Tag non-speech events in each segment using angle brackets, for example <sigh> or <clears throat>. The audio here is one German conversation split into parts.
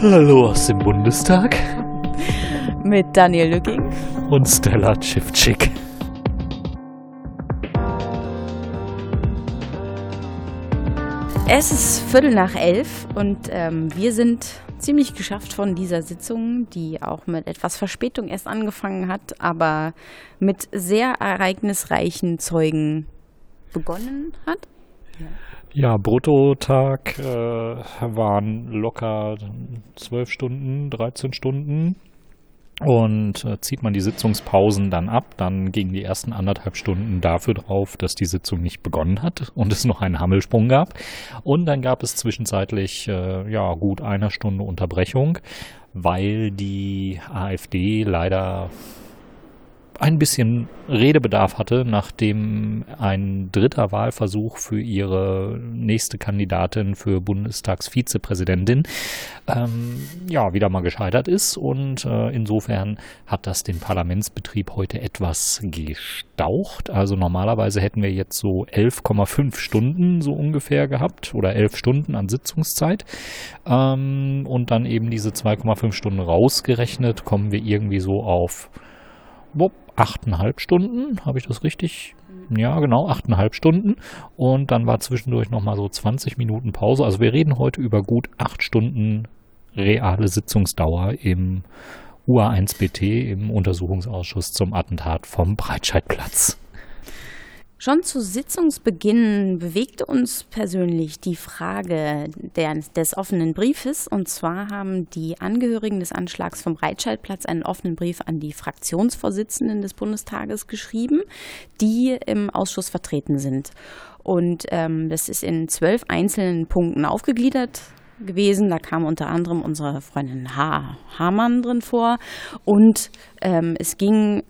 Hallo aus dem Bundestag. Mit Daniel Lücking. Und Stella Schiffczyk. Es ist Viertel nach elf und ähm, wir sind ziemlich geschafft von dieser Sitzung, die auch mit etwas Verspätung erst angefangen hat, aber mit sehr ereignisreichen Zeugen begonnen hat. Ja. Ja, Bruttotag äh, waren locker zwölf Stunden, 13 Stunden. Und äh, zieht man die Sitzungspausen dann ab, dann gingen die ersten anderthalb Stunden dafür drauf, dass die Sitzung nicht begonnen hat <laughs> und es noch einen Hammelsprung gab. Und dann gab es zwischenzeitlich äh, ja gut eine Stunde Unterbrechung, weil die AfD leider ein bisschen Redebedarf hatte, nachdem ein dritter Wahlversuch für ihre nächste Kandidatin für Bundestagsvizepräsidentin ähm, ja wieder mal gescheitert ist und äh, insofern hat das den Parlamentsbetrieb heute etwas gestaucht. Also normalerweise hätten wir jetzt so 11,5 Stunden so ungefähr gehabt oder 11 Stunden an Sitzungszeit ähm, und dann eben diese 2,5 Stunden rausgerechnet kommen wir irgendwie so auf achteinhalb Stunden, habe ich das richtig? Ja, genau, achteinhalb Stunden. Und dann war zwischendurch nochmal so 20 Minuten Pause. Also wir reden heute über gut acht Stunden reale Sitzungsdauer im UA1BT, im Untersuchungsausschuss zum Attentat vom Breitscheidplatz. Schon zu Sitzungsbeginn bewegte uns persönlich die Frage der, des offenen Briefes. Und zwar haben die Angehörigen des Anschlags vom Breitscheidplatz einen offenen Brief an die Fraktionsvorsitzenden des Bundestages geschrieben, die im Ausschuss vertreten sind. Und ähm, das ist in zwölf einzelnen Punkten aufgegliedert gewesen. Da kam unter anderem unsere Freundin H. Hamann drin vor. Und ähm, es ging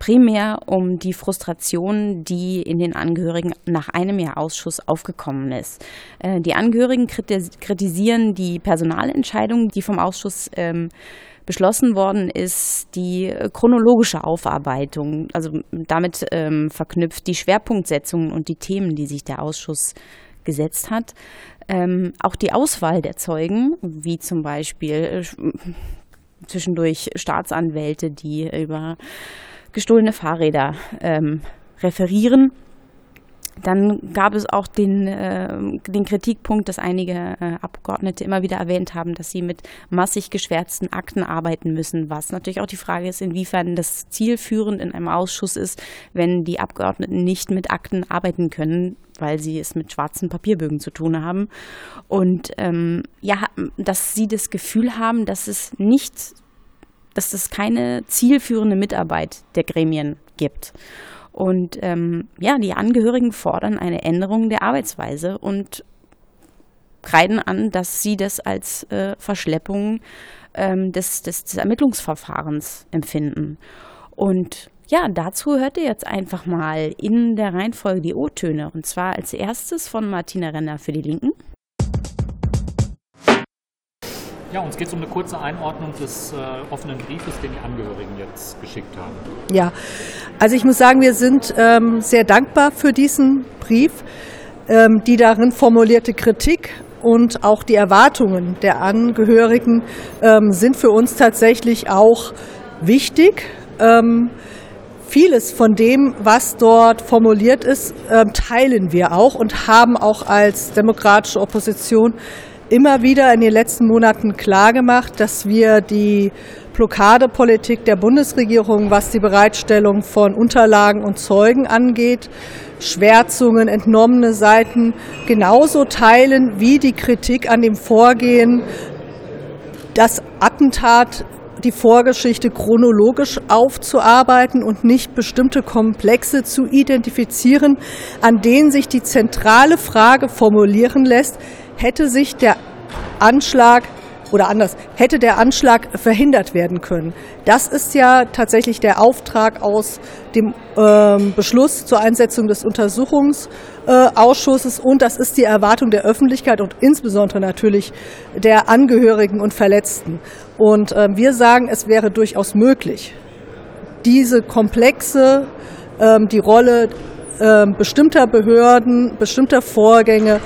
primär um die Frustration, die in den Angehörigen nach einem Jahr Ausschuss aufgekommen ist. Äh, die Angehörigen kritisieren die Personalentscheidung, die vom Ausschuss ähm, beschlossen worden ist, die chronologische Aufarbeitung, also damit ähm, verknüpft die Schwerpunktsetzungen und die Themen, die sich der Ausschuss gesetzt hat. Ähm, auch die Auswahl der Zeugen, wie zum Beispiel äh, zwischendurch Staatsanwälte, die über gestohlene Fahrräder ähm, referieren. Dann gab es auch den, äh, den Kritikpunkt, dass einige äh, Abgeordnete immer wieder erwähnt haben, dass sie mit massig geschwärzten Akten arbeiten müssen, was natürlich auch die Frage ist, inwiefern das zielführend in einem Ausschuss ist, wenn die Abgeordneten nicht mit Akten arbeiten können, weil sie es mit schwarzen Papierbögen zu tun haben. Und ähm, ja, dass sie das Gefühl haben, dass es nicht dass es keine zielführende Mitarbeit der Gremien gibt. Und ähm, ja, die Angehörigen fordern eine Änderung der Arbeitsweise und kreiden an, dass sie das als äh, Verschleppung ähm, des, des, des Ermittlungsverfahrens empfinden. Und ja, dazu hört ihr jetzt einfach mal in der Reihenfolge die O-Töne. Und zwar als erstes von Martina Renner für die Linken. Ja, uns geht es um eine kurze Einordnung des äh, offenen Briefes, den die Angehörigen jetzt geschickt haben. Ja, also ich muss sagen, wir sind ähm, sehr dankbar für diesen Brief. Ähm, die darin formulierte Kritik und auch die Erwartungen der Angehörigen ähm, sind für uns tatsächlich auch wichtig. Ähm, vieles von dem, was dort formuliert ist, ähm, teilen wir auch und haben auch als demokratische Opposition immer wieder in den letzten Monaten klargemacht, dass wir die Blockadepolitik der Bundesregierung, was die Bereitstellung von Unterlagen und Zeugen angeht, Schwärzungen, entnommene Seiten genauso teilen wie die Kritik an dem Vorgehen, das Attentat die Vorgeschichte chronologisch aufzuarbeiten und nicht bestimmte Komplexe zu identifizieren, an denen sich die zentrale Frage formulieren lässt, hätte sich der Anschlag oder anders, hätte der Anschlag verhindert werden können. Das ist ja tatsächlich der Auftrag aus dem ähm, Beschluss zur Einsetzung des Untersuchungsausschusses äh, und das ist die Erwartung der Öffentlichkeit und insbesondere natürlich der Angehörigen und Verletzten. Und äh, wir sagen, es wäre durchaus möglich, diese komplexe, äh, die Rolle ähm, bestimmter Behörden, bestimmter Vorgänge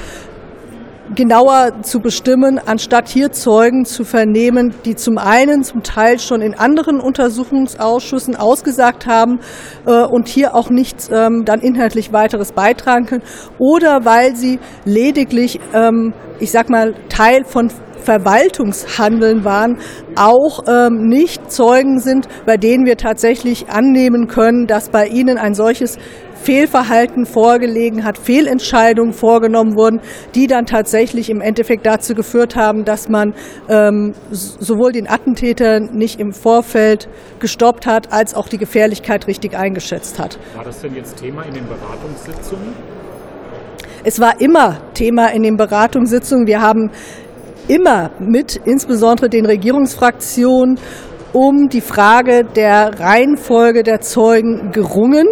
genauer zu bestimmen, anstatt hier Zeugen zu vernehmen, die zum einen zum Teil schon in anderen Untersuchungsausschüssen ausgesagt haben äh, und hier auch nichts ähm, dann inhaltlich weiteres beitragen können, oder weil sie lediglich, ähm, ich sag mal, Teil von Verwaltungshandeln waren, auch ähm, nicht Zeugen sind, bei denen wir tatsächlich annehmen können, dass bei ihnen ein solches Fehlverhalten vorgelegen hat, Fehlentscheidungen vorgenommen wurden, die dann tatsächlich im Endeffekt dazu geführt haben, dass man ähm, sowohl den Attentäter nicht im Vorfeld gestoppt hat, als auch die Gefährlichkeit richtig eingeschätzt hat. War das denn jetzt Thema in den Beratungssitzungen? Es war immer Thema in den Beratungssitzungen. Wir haben immer mit insbesondere den Regierungsfraktionen um die Frage der Reihenfolge der Zeugen gerungen.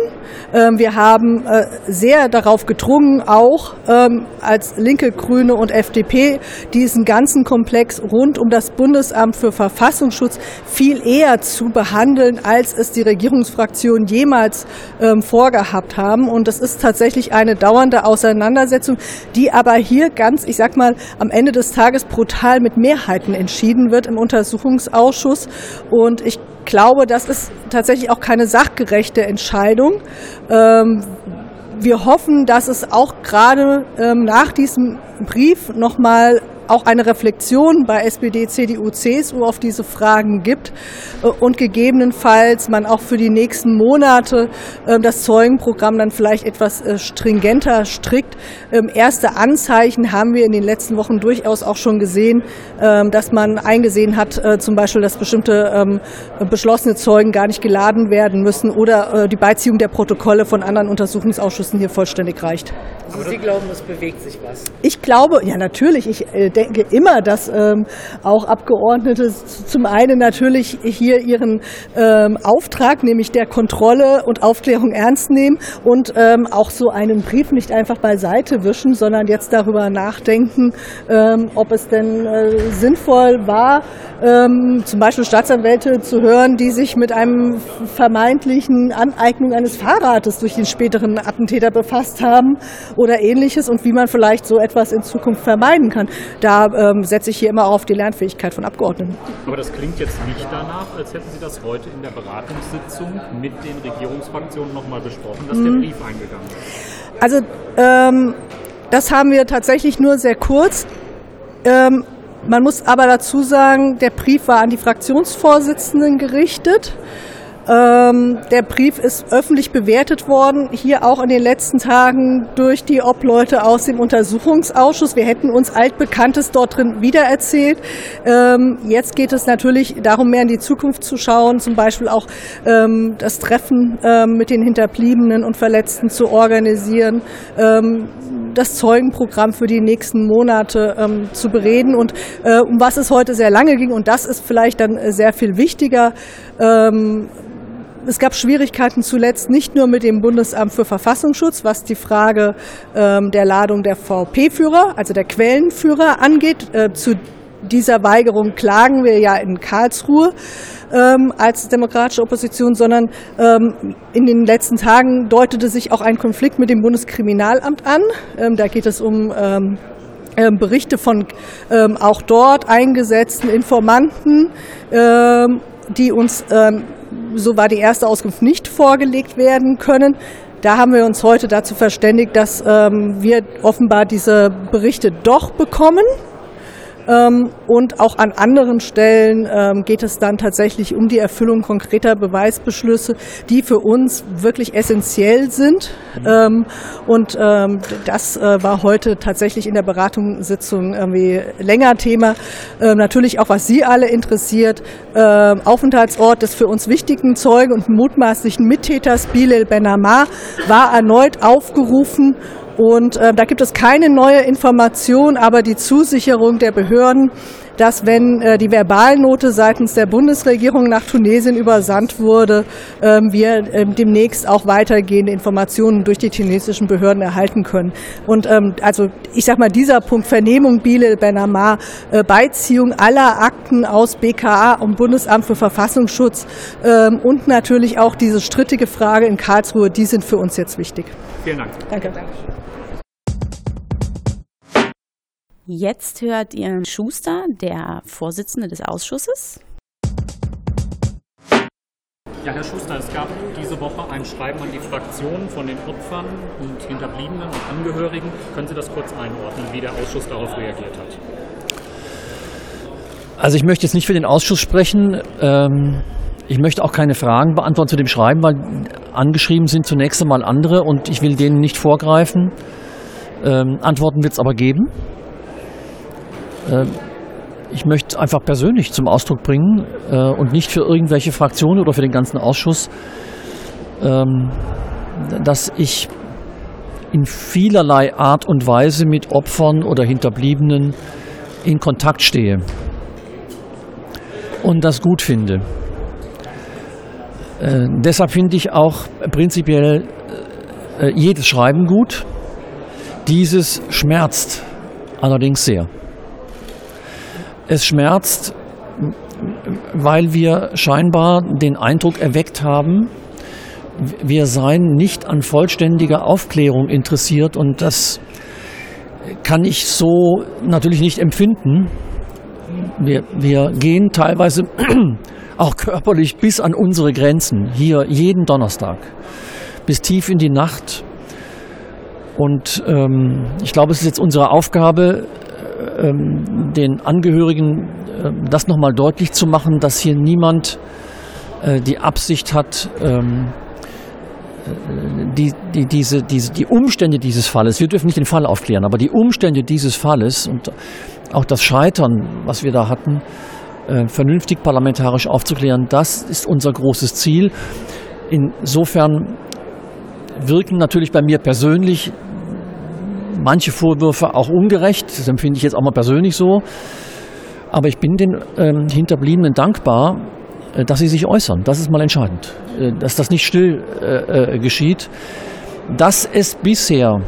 Ähm, wir haben äh, sehr darauf gedrungen, auch ähm, als Linke, Grüne und FDP, diesen ganzen Komplex rund um das Bundesamt für Verfassungsschutz viel eher zu behandeln, als es die Regierungsfraktionen jemals ähm, vorgehabt haben. Und das ist tatsächlich eine dauernde Auseinandersetzung, die aber hier ganz, ich sag mal, am Ende des Tages brutal mit Mehrheiten entschieden wird im Untersuchungsausschuss. Und ich glaube, das ist tatsächlich auch keine sachgerechte Entscheidung. Ähm, wir hoffen, dass es auch gerade ähm, nach diesem Brief nochmal auch eine Reflexion bei SPD, CDU, CSU auf diese Fragen gibt äh, und gegebenenfalls man auch für die nächsten Monate ähm, das Zeugenprogramm dann vielleicht etwas äh, stringenter strickt. Ähm, erste Anzeichen haben wir in den letzten Wochen durchaus auch schon gesehen, ähm, dass man eingesehen hat, äh, zum Beispiel, dass bestimmte beschlossene Zeugen gar nicht geladen werden müssen oder die Beiziehung der Protokolle von anderen Untersuchungsausschüssen hier vollständig reicht. Also Sie glauben, es bewegt sich was? Ich glaube, ja natürlich. Ich denke immer, dass ähm, auch Abgeordnete zum einen natürlich hier ihren ähm, Auftrag, nämlich der Kontrolle und Aufklärung ernst nehmen und ähm, auch so einen Brief nicht einfach beiseite wischen, sondern jetzt darüber nachdenken, ähm, ob es denn äh, sinnvoll war, ähm, zum Beispiel Staatsanwälte zu hören, die sich mit einem vermeintlichen Aneignung eines Fahrrades durch den späteren Attentäter befasst haben oder ähnliches und wie man vielleicht so etwas in Zukunft vermeiden kann. Da ähm, setze ich hier immer auch auf die Lernfähigkeit von Abgeordneten. Aber das klingt jetzt nicht danach, als hätten Sie das heute in der Beratungssitzung mit den Regierungsfraktionen nochmal besprochen, dass mhm. der Brief eingegangen ist. Also ähm, das haben wir tatsächlich nur sehr kurz. Ähm, man muss aber dazu sagen, der Brief war an die Fraktionsvorsitzenden gerichtet. Ähm, der Brief ist öffentlich bewertet worden, hier auch in den letzten Tagen durch die Obleute aus dem Untersuchungsausschuss. Wir hätten uns altbekanntes dort drin wiedererzählt. Ähm, jetzt geht es natürlich darum, mehr in die Zukunft zu schauen, zum Beispiel auch ähm, das Treffen ähm, mit den Hinterbliebenen und Verletzten zu organisieren ähm, das Zeugenprogramm für die nächsten Monate ähm, zu bereden und äh, um was es heute sehr lange ging. Und das ist vielleicht dann äh, sehr viel wichtiger. Ähm, es gab Schwierigkeiten zuletzt nicht nur mit dem Bundesamt für Verfassungsschutz, was die Frage ähm, der Ladung der VP-Führer, also der Quellenführer angeht. Äh, zu dieser Weigerung klagen wir ja in Karlsruhe ähm, als demokratische Opposition, sondern ähm, in den letzten Tagen deutete sich auch ein Konflikt mit dem Bundeskriminalamt an. Ähm, da geht es um ähm, ähm, Berichte von ähm, auch dort eingesetzten Informanten, die uns so war die erste Auskunft nicht vorgelegt werden können. Da haben wir uns heute dazu verständigt, dass ähm, wir offenbar diese Berichte doch bekommen. Ähm, und auch an anderen Stellen ähm, geht es dann tatsächlich um die Erfüllung konkreter Beweisbeschlüsse, die für uns wirklich essentiell sind. Ähm, und das äh, war heute tatsächlich in der Beratungssitzung irgendwie länger Thema. Natürlich auch, was Sie alle interessiert. Aufenthaltsort des für uns wichtigen Zeugen und mutmaßlichen Mittäters Bilal Benamar war erneut aufgerufen und äh, da gibt es keine neue Information, aber die Zusicherung der Behörden, dass wenn äh, die Verbalnote seitens der Bundesregierung nach Tunesien übersandt wurde, äh, wir äh, demnächst auch weitergehende Informationen durch die tunesischen Behörden erhalten können. Und ähm, also ich sag mal, dieser Punkt Vernehmung Bile Benamar, äh, Beiziehung aller Akten aus BKA und Bundesamt für Verfassungsschutz ähm, und natürlich auch diese strittige Frage in Karlsruhe, die sind für uns jetzt wichtig. Vielen Dank. Danke. Jetzt hört ihr Schuster, der Vorsitzende des Ausschusses. Ja, Herr Schuster, es gab diese Woche ein Schreiben an die Fraktionen von den Opfern und Hinterbliebenen und Angehörigen. Können Sie das kurz einordnen, wie der Ausschuss darauf reagiert hat? Also ich möchte jetzt nicht für den Ausschuss sprechen. Ähm, ich möchte auch keine Fragen beantworten zu dem Schreiben, weil angeschrieben sind zunächst einmal andere und ich will denen nicht vorgreifen. Ähm, Antworten wird es aber geben. Ähm, ich möchte einfach persönlich zum Ausdruck bringen äh, und nicht für irgendwelche Fraktionen oder für den ganzen Ausschuss, ähm, dass ich in vielerlei Art und Weise mit Opfern oder Hinterbliebenen in Kontakt stehe und das gut finde. Äh, deshalb finde ich auch prinzipiell äh, jedes Schreiben gut. Dieses schmerzt allerdings sehr. Es schmerzt, weil wir scheinbar den Eindruck erweckt haben, wir seien nicht an vollständiger Aufklärung interessiert und das kann ich so natürlich nicht empfinden. Wir, wir gehen teilweise <clears throat> auch körperlich bis an unsere Grenzen, hier jeden Donnerstag, bis tief in die Nacht. Und ähm, ich glaube, es ist jetzt unsere Aufgabe, den Angehörigen äh, das nochmal deutlich zu machen, dass hier niemand äh, die Absicht hat, ähm, äh, die, die, diese, diese, die Umstände dieses Falles, wir dürfen nicht den Fall aufklären, aber die Umstände dieses Falles und auch das Scheitern, was wir da hatten, äh, vernünftig parlamentarisch aufzuklären, das ist unser großes Ziel. Insofern wirken natürlich bei mir persönlich manche Vorwürfe auch ungerecht. Das empfinde ich jetzt auch mal persönlich so. Aber ich bin den ähm, Hinterbliebenen dankbar, äh, dass sie sich äußern. Das ist mal entscheidend. Äh, dass das nicht still äh, äh, geschieht. Dass es bisher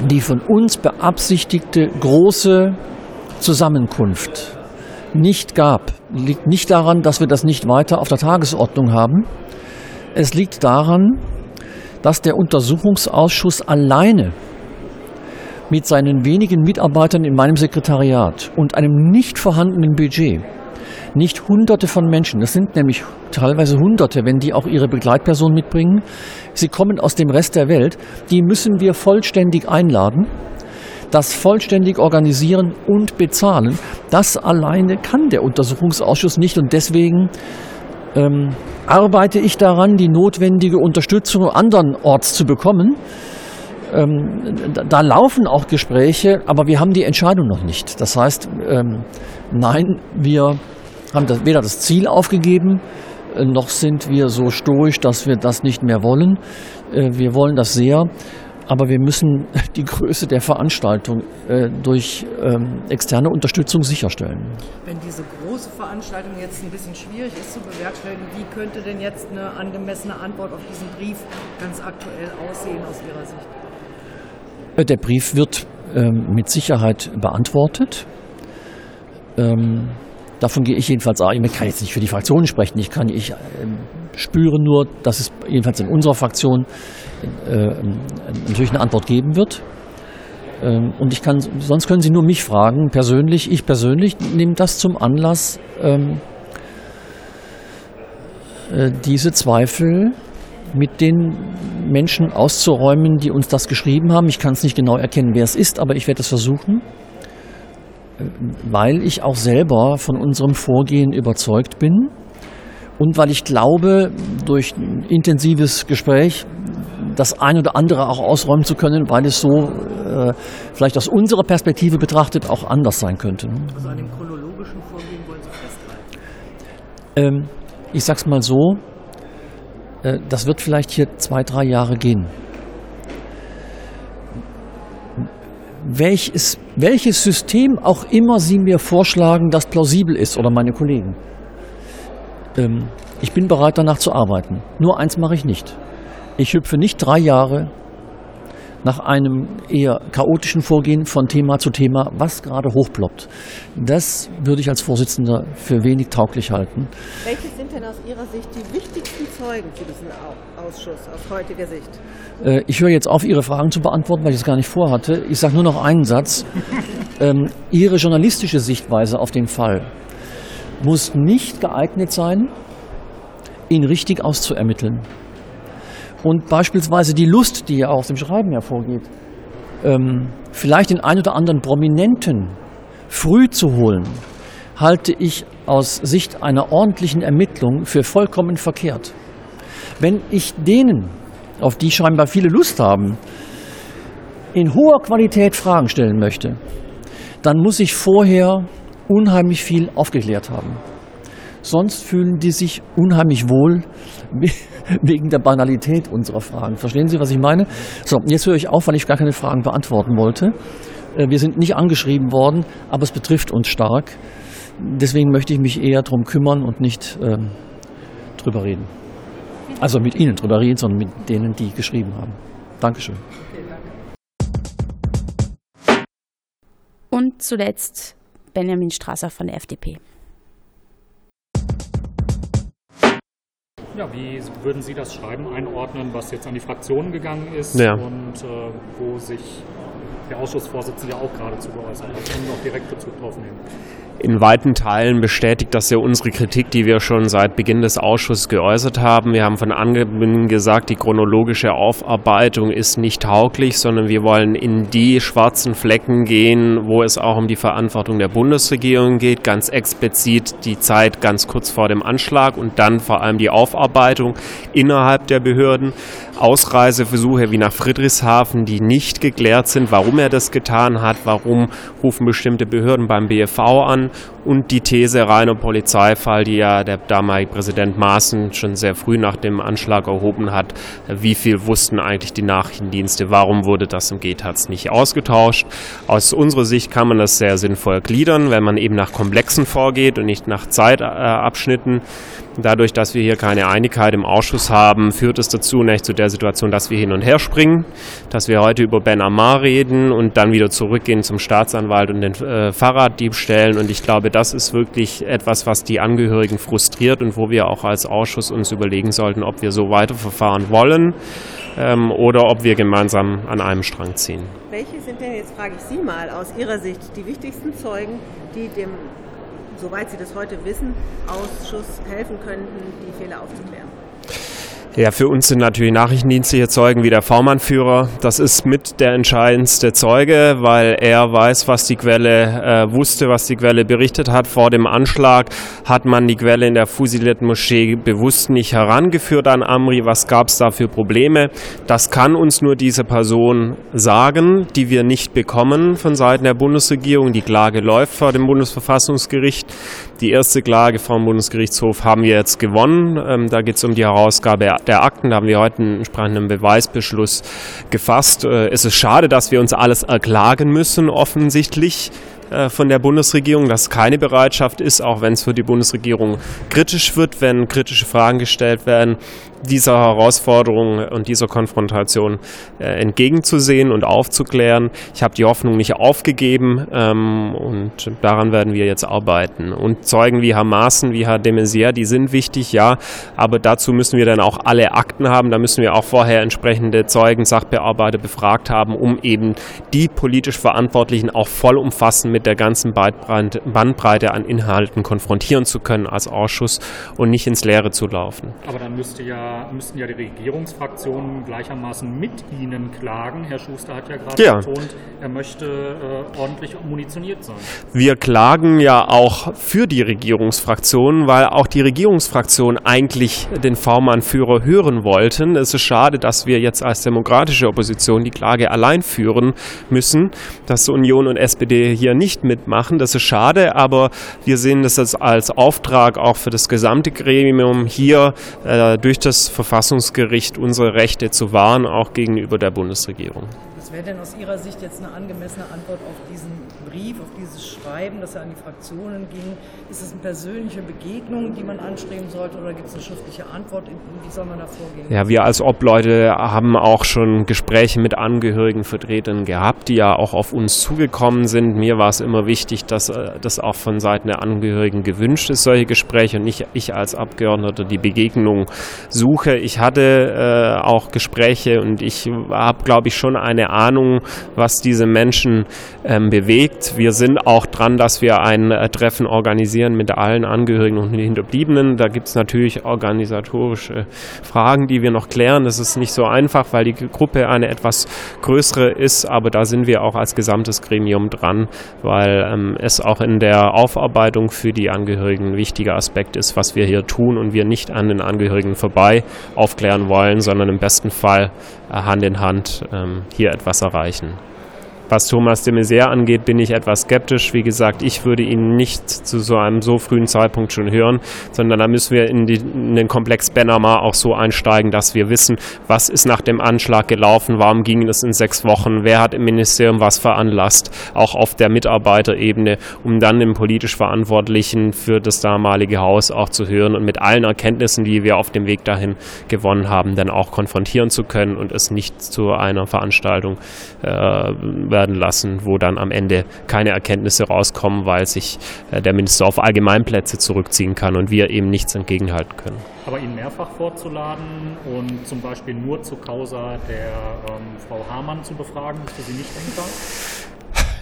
die von uns beabsichtigte große Zusammenkunft nicht gab, liegt nicht daran, dass wir das nicht weiter auf der Tagesordnung haben. Es liegt daran, dass der Untersuchungsausschuss alleine mit seinen wenigen Mitarbeitern in meinem Sekretariat und einem nicht vorhandenen Budget. Nicht Hunderte von Menschen, das sind nämlich teilweise Hunderte, wenn die auch ihre Begleitperson mitbringen, sie kommen aus dem Rest der Welt, die müssen wir vollständig einladen, das vollständig organisieren und bezahlen. Das alleine kann der Untersuchungsausschuss nicht und deswegen ähm, arbeite ich daran, die notwendige Unterstützung andernorts zu bekommen ähm, da, laufen auch Gespräche, aber wir haben die Entscheidung noch nicht. Das heißt, ähm, nein, wir haben das, weder das Ziel aufgegeben, äh, noch sind wir so stoisch, dass wir das nicht mehr wollen. Äh, wir wollen das sehr, aber wir müssen <laughs> die Größe der Veranstaltung äh, durch ähm, externe Unterstützung sicherstellen. Wenn diese große Veranstaltung jetzt ein bisschen schwierig ist zu bewerkstelligen, wie könnte denn jetzt eine angemessene Antwort auf diesen Brief ganz aktuell aussehen aus Ihrer Sicht? Äh, der Brief wird ähm, mit Sicherheit beantwortet. Ähm, davon gehe ich jedenfalls aus. Ich kann jetzt nicht für die Fraktionen sprechen. Ich kann, ich äh, spüre nur, dass es jedenfalls in unserer Fraktion äh, natürlich eine Antwort geben wird. Ähm, und ich kann, sonst können Sie nur mich fragen, persönlich. Ich persönlich nehme das zum Anlass, ähm, äh, diese Zweifel mit den Menschen auszuräumen, die uns das geschrieben haben. Ich kann es nicht genau erkennen, wer es ist, aber ich werde es versuchen, weil ich auch selber von unserem Vorgehen überzeugt bin und weil ich glaube, durch ein intensives Gespräch das ein oder andere auch ausräumen zu können, weil es so äh, vielleicht aus unserer Perspektive betrachtet auch anders sein könnte. Also an dem chronologischen Vorgehen wollen Sie festhalten? Ähm, ich sag's mal so, äh, das wird vielleicht hier zwei, drei Jahre gehen. Welches, welches System auch immer Sie mir vorschlagen, das plausibel ist oder meine Kollegen. Ähm, ich bin bereit, danach zu arbeiten. Nur eins mache ich nicht. Ich hüpfe nicht drei Jahre nach einem eher chaotischen Vorgehen von Thema zu Thema, was gerade hochploppt. Das würde ich als Vorsitzender für wenig tauglich halten. Welche sind denn aus Ihrer Sicht die Zeugen für diesen Ausschuss aus heutiger Sicht? Äh, ich höre jetzt auf, Ihre Fragen zu beantworten, weil ich es gar nicht vorhatte. Ich sage nur noch einen Satz. <laughs> Ähm, Ihre journalistische Sichtweise auf den Fall muss nicht geeignet sein, ihn richtig auszuermitteln. Und beispielsweise die Lust, die ja aus dem Schreiben hervorgeht, ähm, vielleicht den ein oder anderen Prominenten früh zu holen, halte ich aus Sicht einer ordentlichen Ermittlung für vollkommen verkehrt. Wenn ich denen, auf die scheinbar viele Lust haben, in hoher Qualität Fragen stellen möchte, dann muss ich vorher unheimlich viel aufgeklärt haben. Sonst fühlen die sich unheimlich wohl <laughs> wegen der Banalität unserer Fragen. Verstehen Sie, was ich meine? So, jetzt höre ich auf, weil ich gar keine Fragen beantworten wollte. Äh, wir sind nicht angeschrieben worden, aber es betrifft uns stark. Deswegen möchte ich mich eher darum kümmern und nicht ähm, drüber reden. Also mit Ihnen drüber reden, sondern mit denen, die geschrieben haben. Dankeschön. Und zuletzt Benjamin Strasser von der FDP. Ja, wie würden Sie das Schreiben einordnen, was jetzt an die Fraktionen gegangen ist ja. und äh, wo sich der Ausschussvorsitzende auch gerade zu geäußert hat und noch direkt Bezug drauf nehmen? in weiten Teilen bestätigt das ja unsere Kritik, die wir schon seit Beginn des Ausschusses geäußert haben. Wir haben von Anbeginn gesagt, die chronologische Aufarbeitung ist nicht tauglich, sondern wir wollen in die schwarzen Flecken gehen, wo es auch um die Verantwortung der Bundesregierung geht, ganz explizit die Zeit ganz kurz vor dem Anschlag und dann vor allem die Aufarbeitung innerhalb der Behörden. Ausreiseversuche wie nach Friedrichshafen, die nicht geklärt sind, warum er das getan hat, warum rufen bestimmte Behörden beim BFV an und die These reiner Polizeifall, die ja der damalige Präsident Maaßen schon sehr früh nach dem Anschlag erhoben hat, wie viel wussten eigentlich die Nachrichtendienste, warum wurde das im GTAZ nicht ausgetauscht. Aus unserer Sicht kann man das sehr sinnvoll gliedern, wenn man eben nach Komplexen vorgeht und nicht nach Zeitabschnitten. Dadurch, dass wir hier keine Einigkeit im Ausschuss haben, führt es dazu nicht zu der Situation, dass wir hin und her springen, dass wir heute über Ben Amar reden und dann wieder zurückgehen zum Staatsanwalt und den äh, Fahrraddieb stellen. Und ich glaube, das ist wirklich etwas, was die Angehörigen frustriert und wo wir auch als Ausschuss uns überlegen sollten, ob wir so weiterverfahren wollen ähm, oder ob wir gemeinsam an einem Strang ziehen. Welche sind denn, jetzt frage ich Sie mal, aus Ihrer Sicht die wichtigsten Zeugen, die dem soweit Sie das heute wissen, Ausschuss helfen könnten, die Fehler aufzuklären? Ja, für uns sind natürlich nachrichtendienstliche Zeugen wie der V-Mann-Führer. Das ist mit der entscheidendste Zeuge, weil er weiß, was die Quelle äh, wusste, was die Quelle berichtet hat. Vor dem Anschlag hat man die Quelle in der fusilierten Moschee bewusst nicht herangeführt an Amri. Was gab es da für Probleme? Das kann uns nur diese Person sagen, die wir nicht bekommen von Seiten der Bundesregierung. Die Klage läuft vor dem Bundesverfassungsgericht. Die erste Klage vom Bundesgerichtshof haben wir jetzt gewonnen. Ähm, da geht es um die Herausgabe der Akten. Da haben wir heute einen entsprechenden Beweisbeschluss gefasst. Äh, es ist schade, dass wir uns alles erklagen müssen, offensichtlich von der Bundesregierung, dass keine Bereitschaft ist, auch wenn es für die Bundesregierung kritisch wird, wenn kritische Fragen gestellt werden, dieser Herausforderung und dieser Konfrontation äh, entgegenzusehen und aufzuklären. Ich habe die Hoffnung nicht aufgegeben ähm, und daran werden wir jetzt arbeiten. Und Zeugen wie Hamassen, wie Herr de Maizière, die sind wichtig, ja, aber dazu müssen wir dann auch alle Akten haben. Da müssen wir auch vorher entsprechende Zeugen, Sachbearbeiter befragt haben, um eben die politisch Verantwortlichen auch vollumfassend mit der ganzen Bandbreite an Inhalten konfrontieren zu können als Ausschuss und nicht ins Leere zu laufen. Aber dann müsste ja müssten ja die Regierungsfraktionen gleichermaßen mit Ihnen klagen. Herr Schuster hat ja gerade ja. betont, er möchte äh, ordentlich munitioniert sein. Wir klagen ja auch für die Regierungsfraktionen, weil auch die Regierungsfraktionen eigentlich den V-Mann-Führer hören wollten. Es ist schade, dass wir jetzt als demokratische Opposition die Klage allein führen müssen, dass Union und SPD hier nicht mitmachen. Das ist schade, aber wir sehen das als Auftrag auch für das gesamte Gremium hier äh, durch das Bundesverfassungsgericht unsere Rechte zu wahren, auch gegenüber der Bundesregierung. Was wäre denn aus Ihrer Sicht jetzt eine angemessene Antwort auf diesen Brief, auf dieses Schreiben, das ja an die Fraktionen ging? Ist es eine persönliche Begegnung, die man anstreben sollte, oder gibt es eine schriftliche Antwort? Wie soll man da vorgehen? Ja, wir als Obleute haben auch schon Gespräche mit Angehörigenvertretern gehabt, die ja auch auf uns zugekommen sind. Mir war es immer wichtig, dass äh, das auch von Seiten der Angehörigen gewünscht ist, solche Gespräche, und nicht ich als Abgeordneter die Begegnung suche. Ich hatte äh, auch Gespräche und ich habe, glaube ich, schon eine Ahnung, was diese Menschen ähm, bewegt. Wir sind auch dran, dass wir ein äh, Treffen organisieren mit allen Angehörigen und Hinterbliebenen. Da gibt es natürlich organisatorische Fragen, die wir noch klären. Das ist nicht so einfach, weil die Gruppe eine etwas größere ist, aber da sind wir auch als gesamtes Gremium dran, weil ähm, es auch in der Aufarbeitung für die Angehörigen ein wichtiger Aspekt ist, was wir hier tun und wir nicht an den Angehörigen vorbei aufklären wollen, sondern im besten Fall Hand in Hand ähm, hier etwas erreichen. Was Thomas de Maizière angeht, bin ich etwas skeptisch. Wie gesagt, ich würde ihn nicht zu so einem so frühen Zeitpunkt schon hören, sondern da müssen wir in, die, in den Komplex Benama auch so einsteigen, dass wir wissen, was ist nach dem Anschlag gelaufen, warum ging es in sechs Wochen, wer hat im Ministerium was veranlasst, auch auf der Mitarbeiterebene, um dann den politisch Verantwortlichen für das damalige Haus auch zu hören und mit allen Erkenntnissen, die wir auf dem Weg dahin gewonnen haben, dann auch konfrontieren zu können und es nicht zu einer Veranstaltung äh, werden lassen, wo dann am Ende keine Erkenntnisse rauskommen, weil sich äh, der Minister auf Allgemeinplätze zurückziehen kann und wir eben nichts entgegenhalten können. Aber ihn mehrfach vorzuladen und zum Beispiel nur zur Causa der ähm, Frau Hamann zu befragen, ist für Sie nicht denkbar?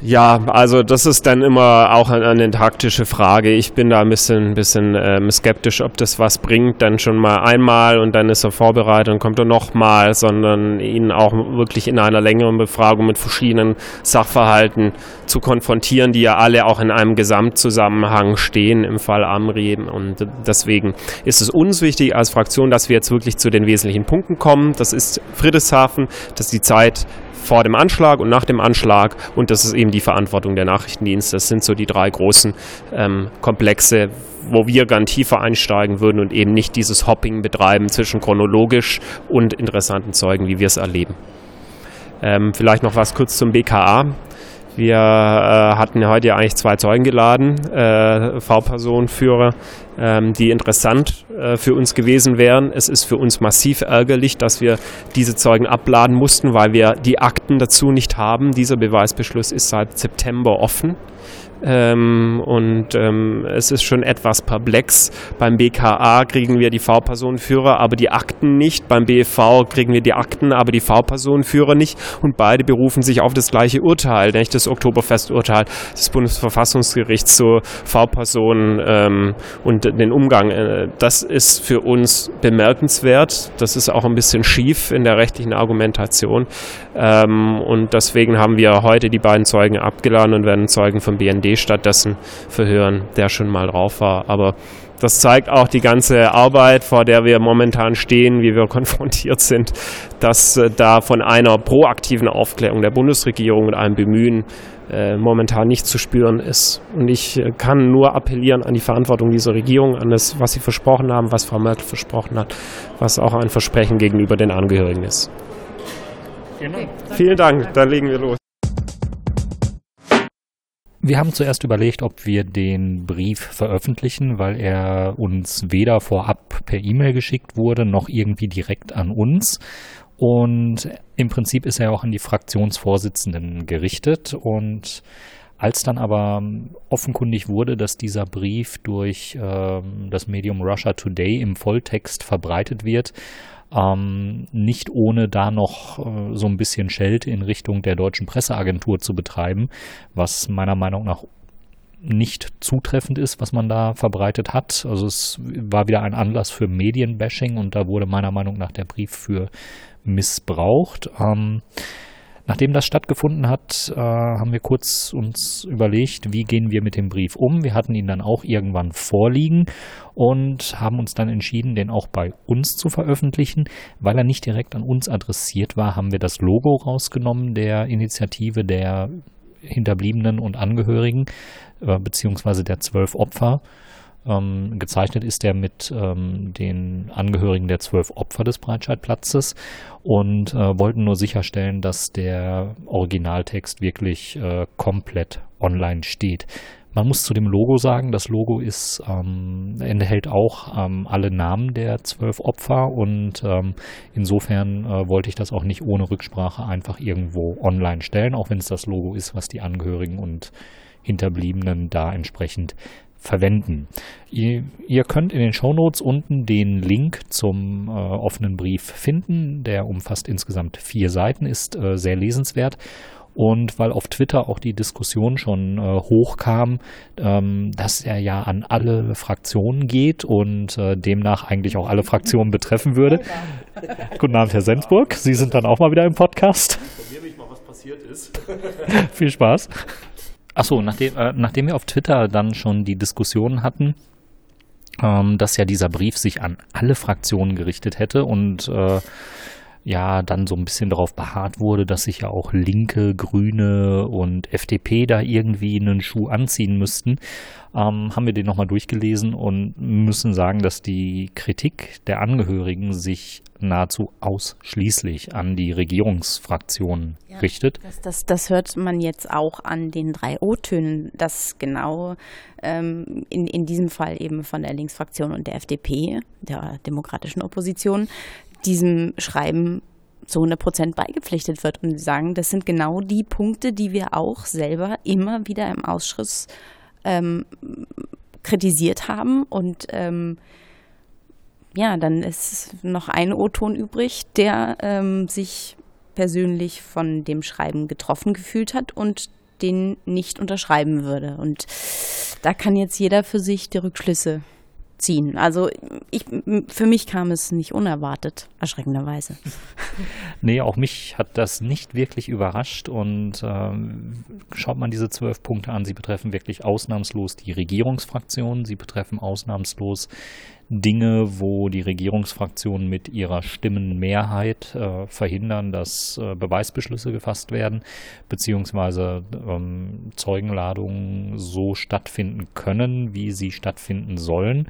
Ja, also das ist dann immer auch eine, eine taktische Frage. Ich bin da ein bisschen, bisschen ähm, skeptisch, ob das was bringt, dann schon mal einmal und dann ist er vorbereitet und kommt er nochmal, sondern ihn auch wirklich in einer längeren Befragung mit verschiedenen Sachverhalten zu konfrontieren, die ja alle auch in einem Gesamtzusammenhang stehen im Fall Amri. Und deswegen ist es uns wichtig als Fraktion, dass wir jetzt wirklich zu den wesentlichen Punkten kommen. Das ist Friedrichshafen, dass die Zeit vor dem Anschlag und nach dem Anschlag und das ist eben die Verantwortung der Nachrichtendienste. Das sind so die drei großen ähm, Komplexe, wo wir gern tiefer einsteigen würden und eben nicht dieses Hopping betreiben zwischen chronologisch und interessanten Zeugen, wie wir es erleben. Ähm, vielleicht noch was kurz zum BKA. Wir äh, hatten heute ja eigentlich zwei Zeugen geladen, äh, V-Personenführer, ähm, die interessant äh, für uns gewesen wären. Es ist für uns massiv ärgerlich, dass wir diese Zeugen abladen mussten, weil wir die Akten dazu nicht haben. Dieser Beweisbeschluss ist seit September offen. Ähm, und ähm, es ist schon etwas perplex. Beim BKA kriegen wir die V-Personenführer, aber die Akten nicht. Beim BFV kriegen wir die Akten, aber die V-Personenführer nicht. Und beide berufen sich auf das gleiche Urteil, nämlich das Oktoberfesturteil des Bundesverfassungsgerichts zu V-Personen ähm, und den Umgang. Äh, das ist für uns bemerkenswert. Das ist auch ein bisschen schief in der rechtlichen Argumentation. Ähm, und deswegen haben wir heute die beiden Zeugen abgeladen und werden Zeugen vom BND stattdessen verhören, der schon mal drauf war. Aber das zeigt auch die ganze Arbeit, vor der wir momentan stehen, wie wir <laughs> konfrontiert sind, dass äh, da von einer proaktiven Aufklärung der Bundesregierung und einem Bemühen äh, momentan nicht zu spüren ist. Und ich äh, kann nur appellieren an die Verantwortung dieser Regierung, an das, was sie versprochen haben, was Frau Merkel versprochen hat, was auch ein Versprechen gegenüber den Angehörigen ist. Vielen Dank. Vielen Dank, dann legen wir los. Wir haben zuerst überlegt, ob wir den Brief veröffentlichen, weil er uns weder vorab per E-Mail geschickt wurde, noch irgendwie direkt an uns. Und im Prinzip ist er auch an die Fraktionsvorsitzenden gerichtet. Und als dann aber offenkundig wurde, dass dieser Brief durch äh, das Medium Russia Today im Volltext verbreitet wird, ähm, nicht ohne da noch äh, so ein bisschen Schelte in Richtung der deutschen Presseagentur zu betreiben, was meiner Meinung nach nicht zutreffend ist, was man da verbreitet hat. Also es war wieder ein Anlass für Medienbashing und da wurde meiner Meinung nach der Brief für missbraucht. Ähm, Nachdem das stattgefunden hat, äh, haben wir kurz uns überlegt, wie gehen wir mit dem Brief um. Wir hatten ihn dann auch irgendwann vorliegen und haben uns dann entschieden, den auch bei uns zu veröffentlichen. Weil er nicht direkt an uns adressiert war, haben wir das Logo rausgenommen der Initiative der Hinterbliebenen und Angehörigen, äh, beziehungsweise der zwölf Opfer Ähm, gezeichnet ist er mit ähm, den Angehörigen der zwölf Opfer des Breitscheidplatzes und äh, wollten nur sicherstellen, dass der Originaltext wirklich äh, komplett online steht. Man muss zu dem Logo sagen, das Logo ist, ähm, enthält auch ähm, alle Namen der zwölf Opfer und ähm, insofern äh, wollte ich das auch nicht ohne Rücksprache einfach irgendwo online stellen, auch wenn es das Logo ist, was die Angehörigen und Hinterbliebenen da entsprechend verwenden. Ihr, ihr könnt in den Shownotes unten den Link zum äh, offenen Brief finden. Der umfasst insgesamt vier Seiten, ist äh, sehr lesenswert und weil auf Twitter auch die Diskussion schon äh, hochkam, ähm, dass er ja an alle Fraktionen geht und äh, demnach eigentlich auch alle Fraktionen betreffen würde. <laughs> Guten Abend, Herr Sensburg. Sie sind dann auch mal wieder im Podcast. Informiere mich mal, was passiert ist. <laughs> Viel Spaß. Achso, nachdem, äh, nachdem wir auf Twitter dann schon die Diskussion hatten, ähm, dass ja dieser Brief sich an alle Fraktionen gerichtet hätte und äh, ja dann so ein bisschen darauf beharrt wurde, dass sich ja auch Linke, Grüne und FDP da irgendwie einen Schuh anziehen müssten, ähm, haben wir den nochmal durchgelesen und müssen sagen, dass die Kritik der Angehörigen sich nahezu ausschließlich an die Regierungsfraktionen ja, richtet. Das, das, das, hört man jetzt auch an den drei O-Tönen, dass genau ähm, in, in diesem Fall eben von der Linksfraktion und der FDP, der demokratischen Opposition, diesem Schreiben zu 100 Prozent beigepflichtet wird und sagen, das sind genau die Punkte, die wir auch selber immer wieder im Ausschuss ähm, kritisiert haben. Und ähm, ja, dann ist noch ein O-Ton übrig, der ähm, sich persönlich von dem Schreiben getroffen gefühlt hat und den nicht unterschreiben würde. Und da kann jetzt jeder für sich die Rückschlüsse ziehen. Also ich, für mich kam es nicht unerwartet, erschreckenderweise. <laughs> nee, auch mich hat das nicht wirklich überrascht und ähm, schaut man diese zwölf Punkte an, sie betreffen wirklich ausnahmslos die Regierungsfraktion, sie betreffen ausnahmslos Dinge, wo die Regierungsfraktionen mit ihrer Stimmenmehrheit äh, verhindern, dass äh, Beweisbeschlüsse gefasst werden, beziehungsweise ähm, Zeugenladungen so stattfinden können, wie sie stattfinden sollen.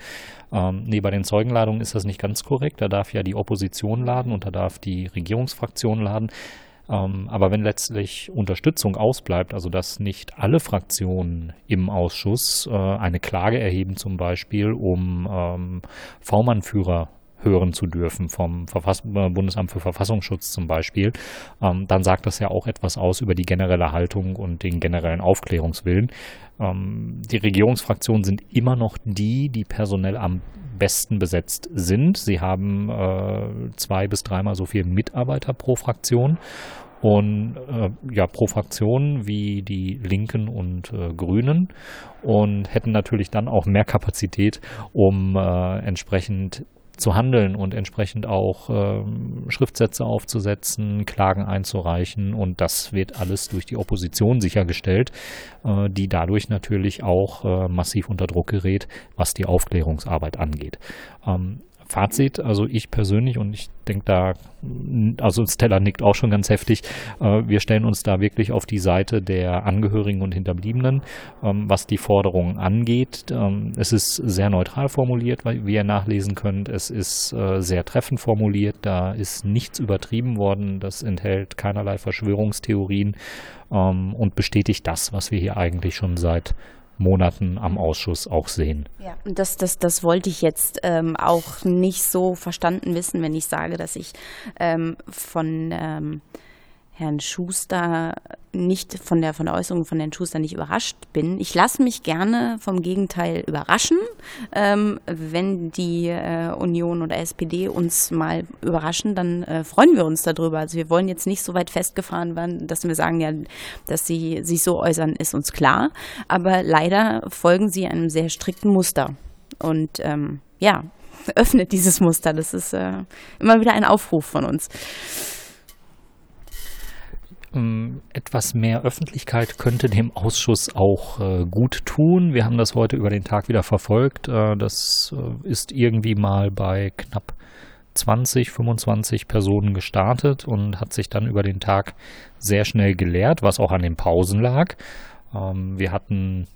Ähm, nee, bei den Zeugenladungen ist das nicht ganz korrekt. Da darf ja die Opposition laden und da darf die Regierungsfraktion laden. Ähm, aber wenn letztlich Unterstützung ausbleibt, also dass nicht alle Fraktionen im Ausschuss äh, eine Klage erheben, zum Beispiel, um ähm, V-Mann-Führer hören zu dürfen vom Verfass äh, Bundesamt für Verfassungsschutz zum Beispiel, ähm, dann sagt das ja auch etwas aus über die generelle Haltung und den generellen Aufklärungswillen. Ähm, die Regierungsfraktionen sind immer noch die, die personell am besten besetzt sind. Sie haben äh, zwei bis dreimal so viele Mitarbeiter pro Fraktion und äh, ja pro Fraktion wie die Linken und äh, Grünen und hätten natürlich dann auch mehr Kapazität, um äh, entsprechend zu handeln und entsprechend auch ähm, Schriftsätze aufzusetzen, Klagen einzureichen und das wird alles durch die Opposition sichergestellt, äh, die dadurch natürlich auch äh, massiv unter Druck gerät, was die Aufklärungsarbeit angeht. Ähm, Fazit, also ich persönlich und ich denke da, also Stella nickt auch schon ganz heftig, äh, wir stellen uns da wirklich auf die Seite der Angehörigen und Hinterbliebenen, ähm, was die Forderungen angeht. Ähm, es ist sehr neutral formuliert, wie ihr nachlesen könnt. Es ist äh, sehr treffend formuliert, da ist nichts übertrieben worden, das enthält keinerlei Verschwörungstheorien ähm, und bestätigt das, was wir hier eigentlich schon seit Monaten am Ausschuss auch sehen. Ja, das, das, das wollte ich jetzt ähm, auch nicht so verstanden wissen, wenn ich sage, dass ich ähm, von ähm, Herrn Schuster nicht von der, von der Äußerung von Herrn Schuster nicht überrascht bin. Ich lasse mich gerne vom Gegenteil überraschen. Ähm, wenn die äh, Union oder SPD uns mal überraschen, dann äh, freuen wir uns darüber. Also wir wollen jetzt nicht so weit festgefahren werden, dass wir sagen, ja, dass sie sich so äußern, ist uns klar. Aber leider folgen sie einem sehr strikten Muster. Und ähm, ja, <laughs> öffnet dieses Muster. Das ist äh, immer wieder ein Aufruf von uns. Ähm, etwas mehr Öffentlichkeit könnte dem Ausschuss auch äh, gut tun. Wir haben das heute über den Tag wieder verfolgt. Äh, das äh, ist irgendwie mal bei knapp 20, 25 Personen gestartet und hat sich dann über den Tag sehr schnell geleert, was auch an den Pausen lag. Ähm, wir hatten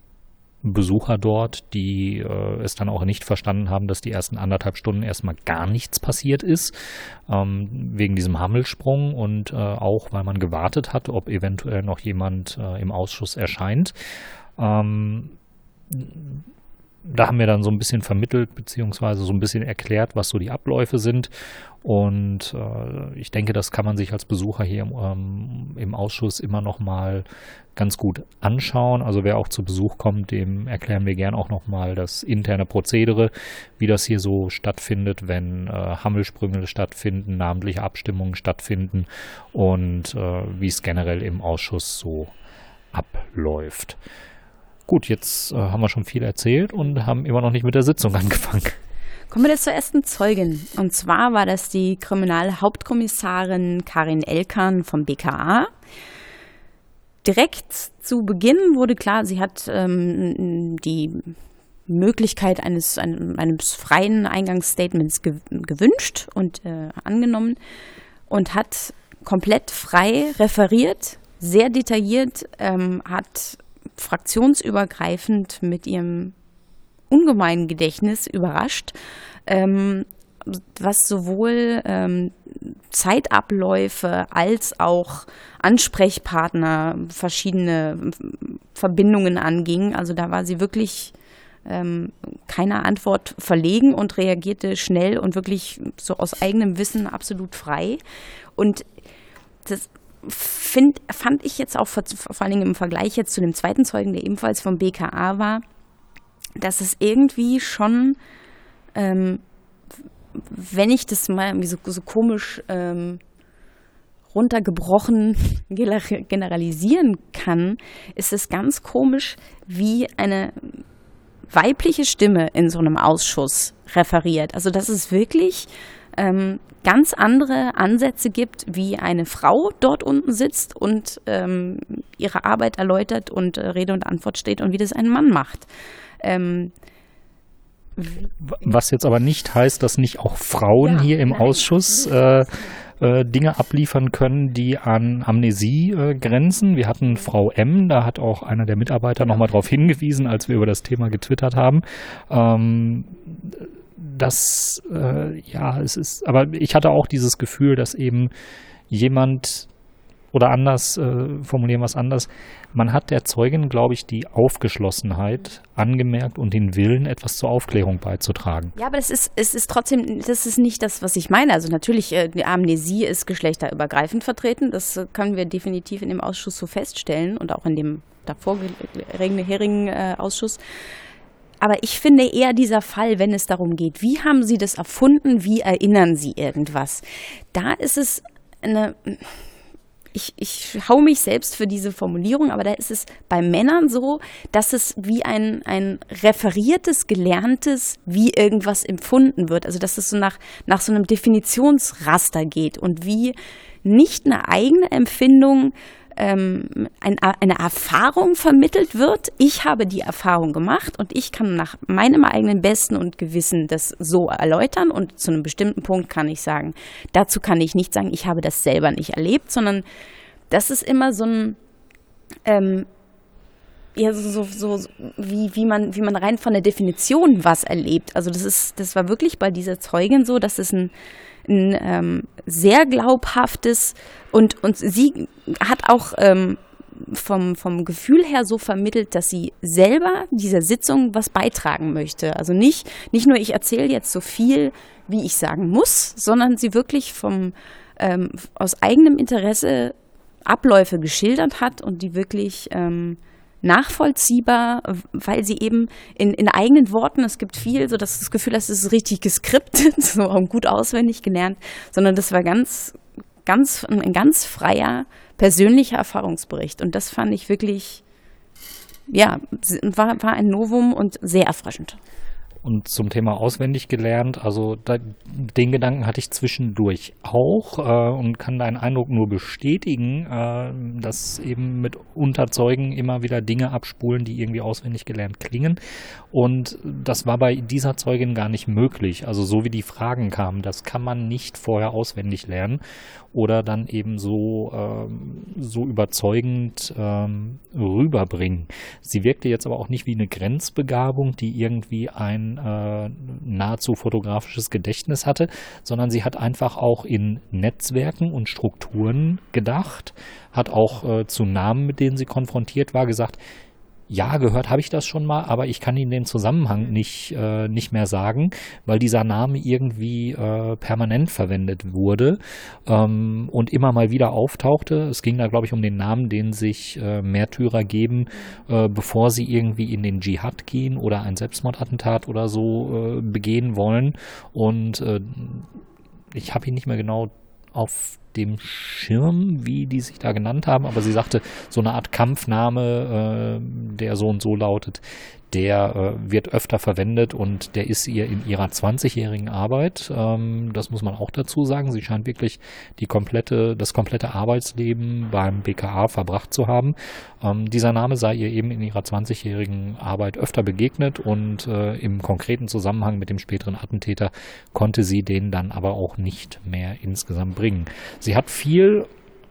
Besucher dort, die äh, es dann auch nicht verstanden haben, dass die ersten anderthalb Stunden erstmal gar nichts passiert ist, ähm, wegen diesem Hammelsprung und äh, auch, weil man gewartet hat, ob eventuell noch jemand äh, im Ausschuss erscheint. Ähm, da haben wir dann so ein bisschen vermittelt, beziehungsweise so ein bisschen erklärt, was so die Abläufe sind. Und äh, ich denke, das kann man sich als Besucher hier im, ähm, im Ausschuss immer noch mal ganz gut anschauen. Also wer auch zu Besuch kommt, dem erklären wir gern auch noch mal das interne Prozedere, wie das hier so stattfindet, wenn äh, Hammelsprünge stattfinden, namentliche Abstimmungen stattfinden und äh, wie es generell im Ausschuss so abläuft. Gut, jetzt äh, haben wir schon viel erzählt und haben immer noch nicht mit der Sitzung <laughs> angefangen. Kommen wir jetzt zur ersten Zeugin. Und zwar war das die Kriminalhauptkommissarin Karin Elkan vom BKA. Direkt zu Beginn wurde klar, sie hat ähm, die Möglichkeit eines, eines freien Eingangsstatements gewünscht und äh, angenommen und hat komplett frei referiert, sehr detailliert, ähm, hat fraktionsübergreifend mit ihrem ungemeinen Gedächtnis überrascht, ähm, was sowohl ähm, Zeitabläufe als auch Ansprechpartner, verschiedene Verbindungen anging. Also da war sie wirklich ähm, keiner Antwort verlegen und reagierte schnell und wirklich so aus eigenem Wissen absolut frei. Und das find, fand ich jetzt auch vor, vor allen Dingen im Vergleich jetzt zu dem zweiten Zeugen, der ebenfalls vom BKA war, dass es irgendwie schon, ähm, wenn ich das mal irgendwie so, so komisch ähm, runtergebrochen <laughs> generalisieren kann, ist es ganz komisch, wie eine weibliche Stimme in so einem Ausschuss referiert. Also das ist wirklich ähm, ganz andere Ansätze gibt, wie eine Frau dort unten sitzt und ähm, ihre Arbeit erläutert und äh, Rede und Antwort steht und wie das ein Mann macht. Ähm, was jetzt aber nicht heißt, dass nicht auch Frauen ja, hier im nein, Ausschuss äh, äh, Dinge abliefern können, die an Amnesie äh, grenzen. Wir hatten Frau M, da hat auch einer der Mitarbeiter nochmal darauf hingewiesen, als wir über das Thema getwittert haben. Ähm, das, äh, ja, es ist, aber ich hatte auch dieses Gefühl, dass eben jemand oder anders, äh, formulieren wir es anders, man hat der Zeugin, glaube ich, die Aufgeschlossenheit angemerkt und den Willen, etwas zur Aufklärung beizutragen. Ja, aber das ist, es ist trotzdem, das ist nicht das, was ich meine. Also natürlich, äh, die Amnesie ist geschlechterübergreifend vertreten. Das äh, können wir definitiv in dem Ausschuss so feststellen und auch in dem davor geregenen äh, Ausschuss. Aber ich finde eher dieser Fall, wenn es darum geht, wie haben Sie das erfunden, wie erinnern Sie irgendwas? Da ist es eine, ich, ich hau mich selbst für diese Formulierung, aber da ist es bei Männern so, dass es wie ein, ein referiertes, gelerntes, wie irgendwas empfunden wird. Also dass es so nach, nach so einem Definitionsraster geht und wie nicht eine eigene Empfindung ähm, ein, eine Erfahrung vermittelt wird. Ich habe die Erfahrung gemacht und ich kann nach meinem eigenen Besten und Gewissen das so erläutern und zu einem bestimmten Punkt kann ich sagen, dazu kann ich nicht sagen, ich habe das selber nicht erlebt, sondern das ist immer so ein ähm, ja, so, so, so wie, wie, man, wie man rein von der Definition was erlebt. Also das ist, das war wirklich bei dieser Zeugin so, dass es ein ein ähm, sehr glaubhaftes und, und sie hat auch ähm, vom, vom Gefühl her so vermittelt, dass sie selber dieser Sitzung was beitragen möchte. Also nicht, nicht nur ich erzähle jetzt so viel, wie ich sagen muss, sondern sie wirklich vom, ähm, aus eigenem Interesse Abläufe geschildert hat und die wirklich ähm, nachvollziehbar, weil sie eben in, in eigenen Worten, es gibt viel, so dass das Gefühl hast, es ist richtig geskriptet, <laughs> so gut auswendig gelernt, sondern das war ganz, ganz, ein ganz freier, persönlicher Erfahrungsbericht. Und das fand ich wirklich, ja, war, war ein Novum und sehr erfrischend. Und zum Thema auswendig gelernt, also da, den Gedanken hatte ich zwischendurch auch äh, und kann deinen Eindruck nur bestätigen, äh, dass eben mit Unterzeugen immer wieder Dinge abspulen, die irgendwie auswendig gelernt klingen. Und das war bei dieser Zeugin gar nicht möglich. Also so wie die Fragen kamen, das kann man nicht vorher auswendig lernen oder dann eben so, ähm, so überzeugend ähm, rüberbringen. Sie wirkte jetzt aber auch nicht wie eine Grenzbegabung, die irgendwie ein äh, nahezu fotografisches Gedächtnis hatte, sondern sie hat einfach auch in Netzwerken und Strukturen gedacht, hat auch äh, zu Namen, mit denen sie konfrontiert war, gesagt, ja, gehört habe ich das schon mal, aber ich kann Ihnen den Zusammenhang nicht, äh, nicht mehr sagen, weil dieser Name irgendwie äh, permanent verwendet wurde ähm, und immer mal wieder auftauchte. Es ging da, glaube ich, um den Namen, den sich äh, Märtyrer geben, äh, bevor sie irgendwie in den Dschihad gehen oder ein Selbstmordattentat oder so äh, begehen wollen. Und äh, ich habe ihn nicht mehr genau auf dem Schirm, wie die sich da genannt haben, aber sie sagte, so eine Art Kampfname, äh, der so und so lautet, der äh, wird öfter verwendet und der ist ihr in ihrer 20-jährigen Arbeit, ähm, das muss man auch dazu sagen, sie scheint wirklich die komplette, das komplette Arbeitsleben beim BKA verbracht zu haben. Ähm, dieser Name sei ihr eben in ihrer 20-jährigen Arbeit öfter begegnet und äh, im konkreten Zusammenhang mit dem späteren Attentäter konnte sie den dann aber auch nicht mehr insgesamt bringen. Sie hat viel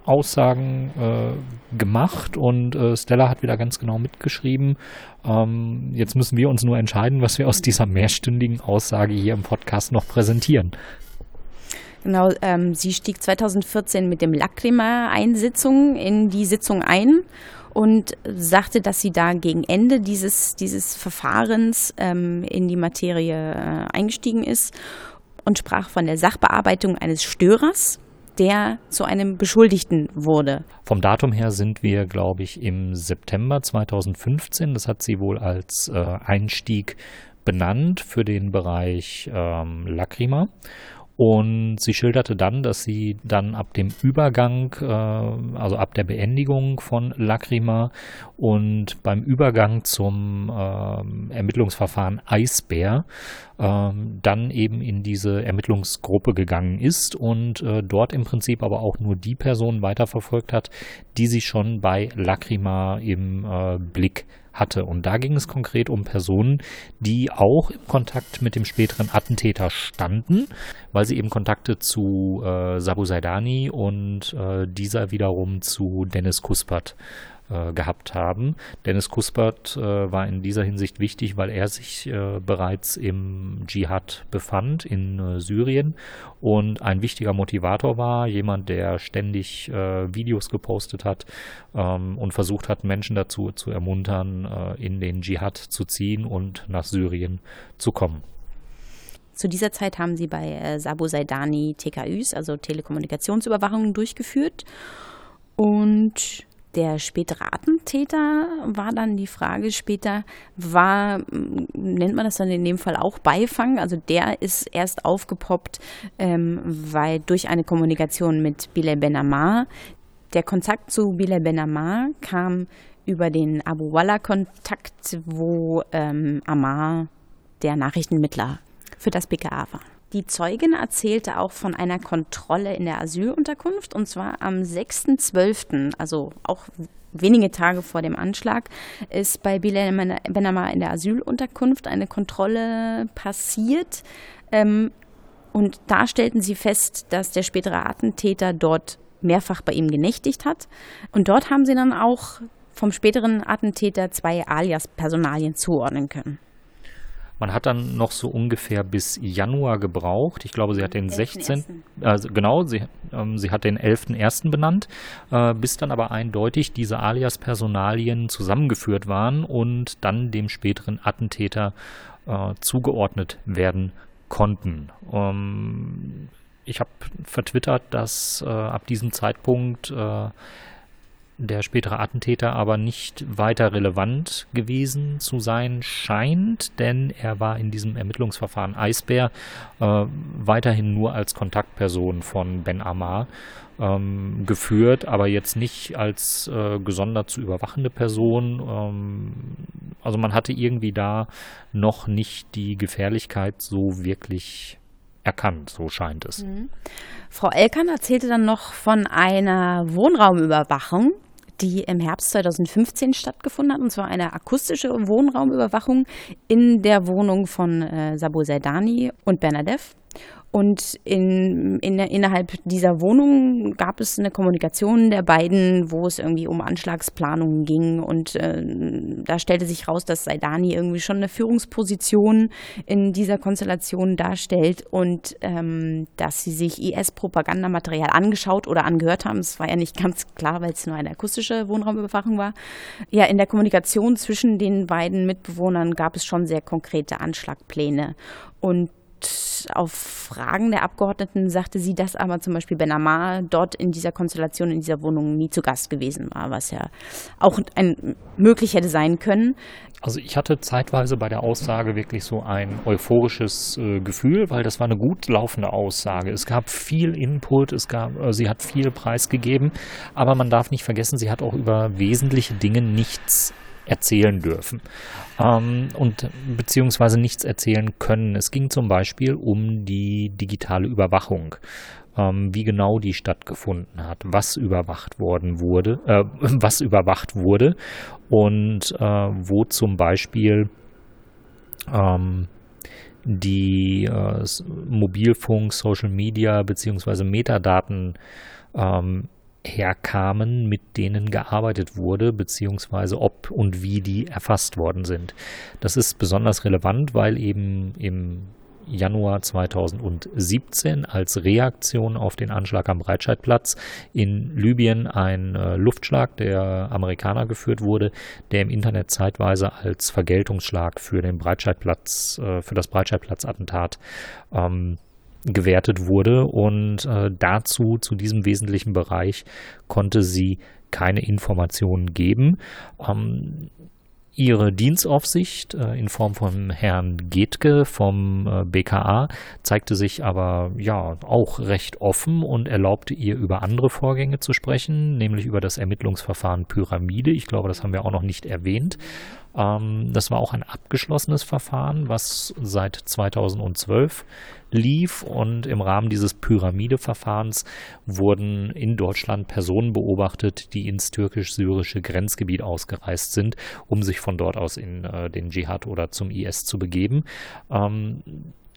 Aussagen äh, gemacht und äh, Stella hat wieder ganz genau mitgeschrieben. Ähm, jetzt müssen wir uns nur entscheiden, was wir aus dieser mehrstündigen Aussage hier im Podcast noch präsentieren. Genau, ähm, sie stieg 2014 mit dem Lacrima-Einsitzung in die Sitzung ein und sagte, dass sie da gegen Ende dieses, dieses Verfahrens ähm, in die Materie äh, eingestiegen ist und sprach von der Sachbearbeitung eines Störers der zu einem Beschuldigten wurde. Vom Datum her sind wir, glaube ich, im September 2015. Das hat sie wohl als äh, Einstieg benannt für den Bereich ähm, Lacrima. Und sie schilderte dann, dass sie dann ab dem Übergang, äh, also ab der Beendigung von Lacrima und beim Übergang zum äh, Ermittlungsverfahren Eisbär äh, dann eben in diese Ermittlungsgruppe gegangen ist und äh, dort im Prinzip aber auch nur die Personen weiterverfolgt hat, die sie schon bei Lacrima im äh, Blick hatte. Und da ging es konkret um Personen, die auch im Kontakt mit dem späteren Attentäter standen, weil sie eben Kontakte zu äh, Sabu Saidani und äh, dieser wiederum zu Dennis Kuspat äh, gehabt haben. Dennis Kuspert äh, war in dieser Hinsicht wichtig, weil er sich äh, bereits im Dschihad befand in äh, Syrien und ein wichtiger Motivator war, jemand, der ständig äh, Videos gepostet hat ähm, und versucht hat, Menschen dazu zu ermuntern, in den Dschihad zu ziehen und nach Syrien zu kommen. Zu dieser Zeit haben sie bei äh, Sabo Saidani TKÜs, also Telekommunikationsüberwachungen, durchgeführt. Und der spätere Attentäter war dann die Frage später, war, nennt man das dann in dem Fall auch Beifang? Also der ist erst aufgepoppt, ähm, weil durch eine Kommunikation mit Bilal Ben Ammar, der Kontakt zu Bilal Ben Ammar kam über den Abu Walla-Kontakt, wo ähm, Ammar der Nachrichtenmittler für das BKA war. Die Zeugin erzählte auch von einer Kontrolle in der Asylunterkunft und zwar am 6.12., also auch wenige Tage vor dem Anschlag, ist bei Bilal Benama in der Asylunterkunft eine Kontrolle passiert. Ähm, und da stellten sie fest, dass der spätere Attentäter dort mehrfach bei ihm genächtigt hat. Und dort haben sie dann auch vom späteren Attentäter zwei Alias-Personalien zuordnen können. Man hat dann noch so ungefähr bis Januar gebraucht. Ich glaube, sie hat den 16. Also genau, sie, ähm, sie hat den 11.1. benannt, äh, bis dann aber eindeutig diese Alias-Personalien zusammengeführt waren und dann dem späteren Attentäter äh, zugeordnet werden konnten. Ähm, ich habe vertwittert, dass äh, ab diesem Zeitpunkt äh, der spätere Attentäter aber nicht weiter relevant gewesen zu sein scheint, denn er war in diesem Ermittlungsverfahren Eisbär äh, weiterhin nur als Kontaktperson von Ben Amar ähm, geführt, aber jetzt nicht als äh, gesondert zu überwachende Person. Ähm, also man hatte irgendwie da noch nicht die Gefährlichkeit so wirklich erkannt, so scheint es. Mhm. Frau Elkan erzählte dann noch von einer Wohnraumüberwachung, die im Herbst 2015 stattgefunden hat, und zwar eine akustische Wohnraumüberwachung in der Wohnung von äh, Sabo Zaidani und Bernadev. Und in, in, innerhalb dieser Wohnung gab es eine Kommunikation der beiden, wo es irgendwie um Anschlagsplanungen ging. Und äh, da stellte sich raus, dass Saidani irgendwie schon eine Führungsposition in dieser Konstellation darstellt und ähm, dass sie sich IS-Propagandamaterial angeschaut oder angehört haben. Es war ja nicht ganz klar, weil es nur eine akustische Wohnraumüberwachung war. Ja, in der Kommunikation zwischen den beiden Mitbewohnern gab es schon sehr konkrete Anschlagpläne. Und auf Fragen der Abgeordneten sagte sie, dass aber zum Beispiel Ben Amar dort in dieser Konstellation, in dieser Wohnung nie zu Gast gewesen war, was ja auch ein möglich hätte sein können. Also ich hatte zeitweise bei der Aussage wirklich so ein euphorisches äh, Gefühl, weil das war eine gut laufende Aussage. Es gab viel Input, es gab, äh, sie hat viel preisgegeben, aber man darf nicht vergessen, sie hat auch über wesentliche Dinge nichts erzählen dürfen ähm, und beziehungsweise nichts erzählen können. Es ging zum Beispiel um die digitale Überwachung ähm, wie genau die stattgefunden hat, was überwacht worden wurde, äh, <laughs> was überwacht wurde und äh, wo zum Beispiel ähm, die äh, Mobilfunk, Social Media beziehungsweise Metadaten ähm, herkamen, mit denen gearbeitet wurde, beziehungsweise ob und wie die erfasst worden sind. Das ist besonders relevant, weil eben im Januar 2017 als Reaktion auf den Anschlag am Breitscheidplatz in Libyen ein äh, Luftschlag der Amerikaner geführt wurde, der im Internet zeitweise als Vergeltungsschlag für den Breitscheidplatz, äh, für das Breitscheidplatz-Attentat ähm, gewertet wurde und äh, dazu, zu diesem wesentlichen Bereich, konnte sie keine Informationen geben. Ähm, ihre Dienstaufsicht äh, in Form von Herrn Getke vom äh, BKA zeigte sich aber ja auch recht offen und erlaubte ihr über andere Vorgänge zu sprechen, nämlich über das Ermittlungsverfahren Pyramide. Ich glaube, das haben wir auch noch nicht erwähnt. Ähm, das war auch ein abgeschlossenes Verfahren, was seit 2012 lief und im Rahmen dieses Pyramide-Verfahrens wurden in Deutschland Personen beobachtet, die ins türkisch-syrische Grenzgebiet ausgereist sind, um sich von dort aus in äh, den Dschihad oder zum IS zu begeben. Ähm,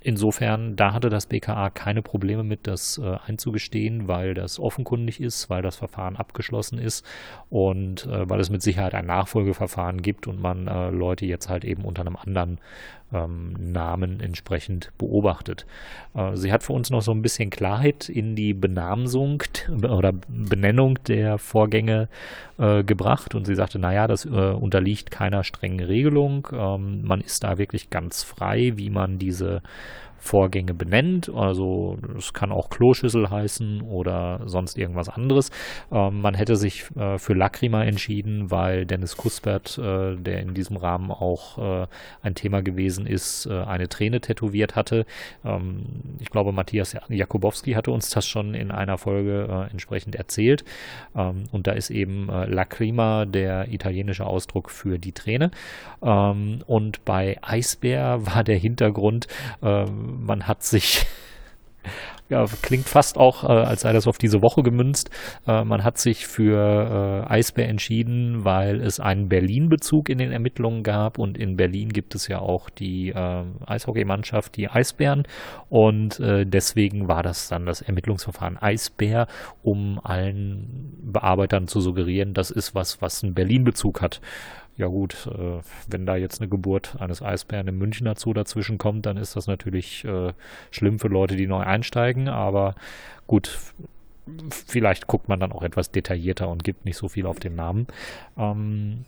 Insofern, da hatte das BKA keine Probleme mit, das äh, einzugestehen, weil das offenkundig ist, weil das Verfahren abgeschlossen ist und äh, weil es mit Sicherheit ein Nachfolgeverfahren gibt und man äh, Leute jetzt halt eben unter einem anderen ähm, Namen entsprechend beobachtet. Äh, sie hat für uns noch so ein bisschen Klarheit in die Benamsung oder Benennung der Vorgänge äh, gebracht und sie sagte, naja, das äh, unterliegt keiner strengen Regelung. Ähm, man ist da wirklich ganz frei, wie man diese Vorgänge benennt. Also es kann auch Kloschüssel heißen oder sonst irgendwas anderes. Ähm, man hätte sich äh, für Lacrima entschieden, weil Dennis Kuspert, äh, der in diesem Rahmen auch äh, ein Thema gewesen ist, äh, eine Träne tätowiert hatte. Ähm, ich glaube, Matthias Jakubowski hatte uns das schon in einer Folge äh, entsprechend erzählt. Ähm, und da ist eben äh, Lacrima der italienische Ausdruck für die Träne. Ähm, und bei Eisbär war der Hintergrund, ähm, man hat sich <laughs> ja, klingt fast auch, äh, als sei das auf diese Woche gemünzt. Äh, man hat sich für äh, Eisbär entschieden, weil es einen Berlin-Bezug in den Ermittlungen gab. Und in Berlin gibt es ja auch die äh, Eishockeymannschaft, die Eisbären. Und äh, deswegen war das dann das Ermittlungsverfahren Eisbär, um allen Bearbeitern zu suggerieren, das ist was, was einen Berlin-Bezug hat ja gut, äh, wenn da jetzt eine Geburt eines Eisbären im Münchner Zoo dazwischen kommt, dann ist das natürlich äh, schlimm für Leute, die neu einsteigen, aber gut, vielleicht guckt man dann auch etwas detaillierter und gibt nicht so viel auf den Namen. Ähm,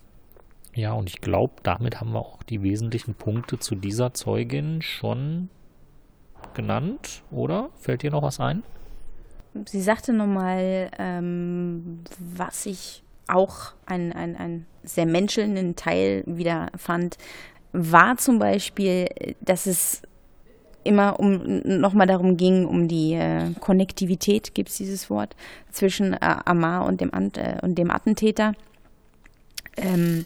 ja, und ich glaube, damit haben wir auch die wesentlichen Punkte zu dieser Zeugin schon genannt, oder? Fällt dir noch was ein? Sie sagte nochmal, ähm, was ich auch einen, einen, einen sehr menschelnden Teil wieder fand, war zum Beispiel, dass es immer um nochmal darum ging, um die äh, Konnektivität, gibt es dieses Wort, zwischen äh, Amar und dem, Ant, äh, und dem Attentäter. Ähm,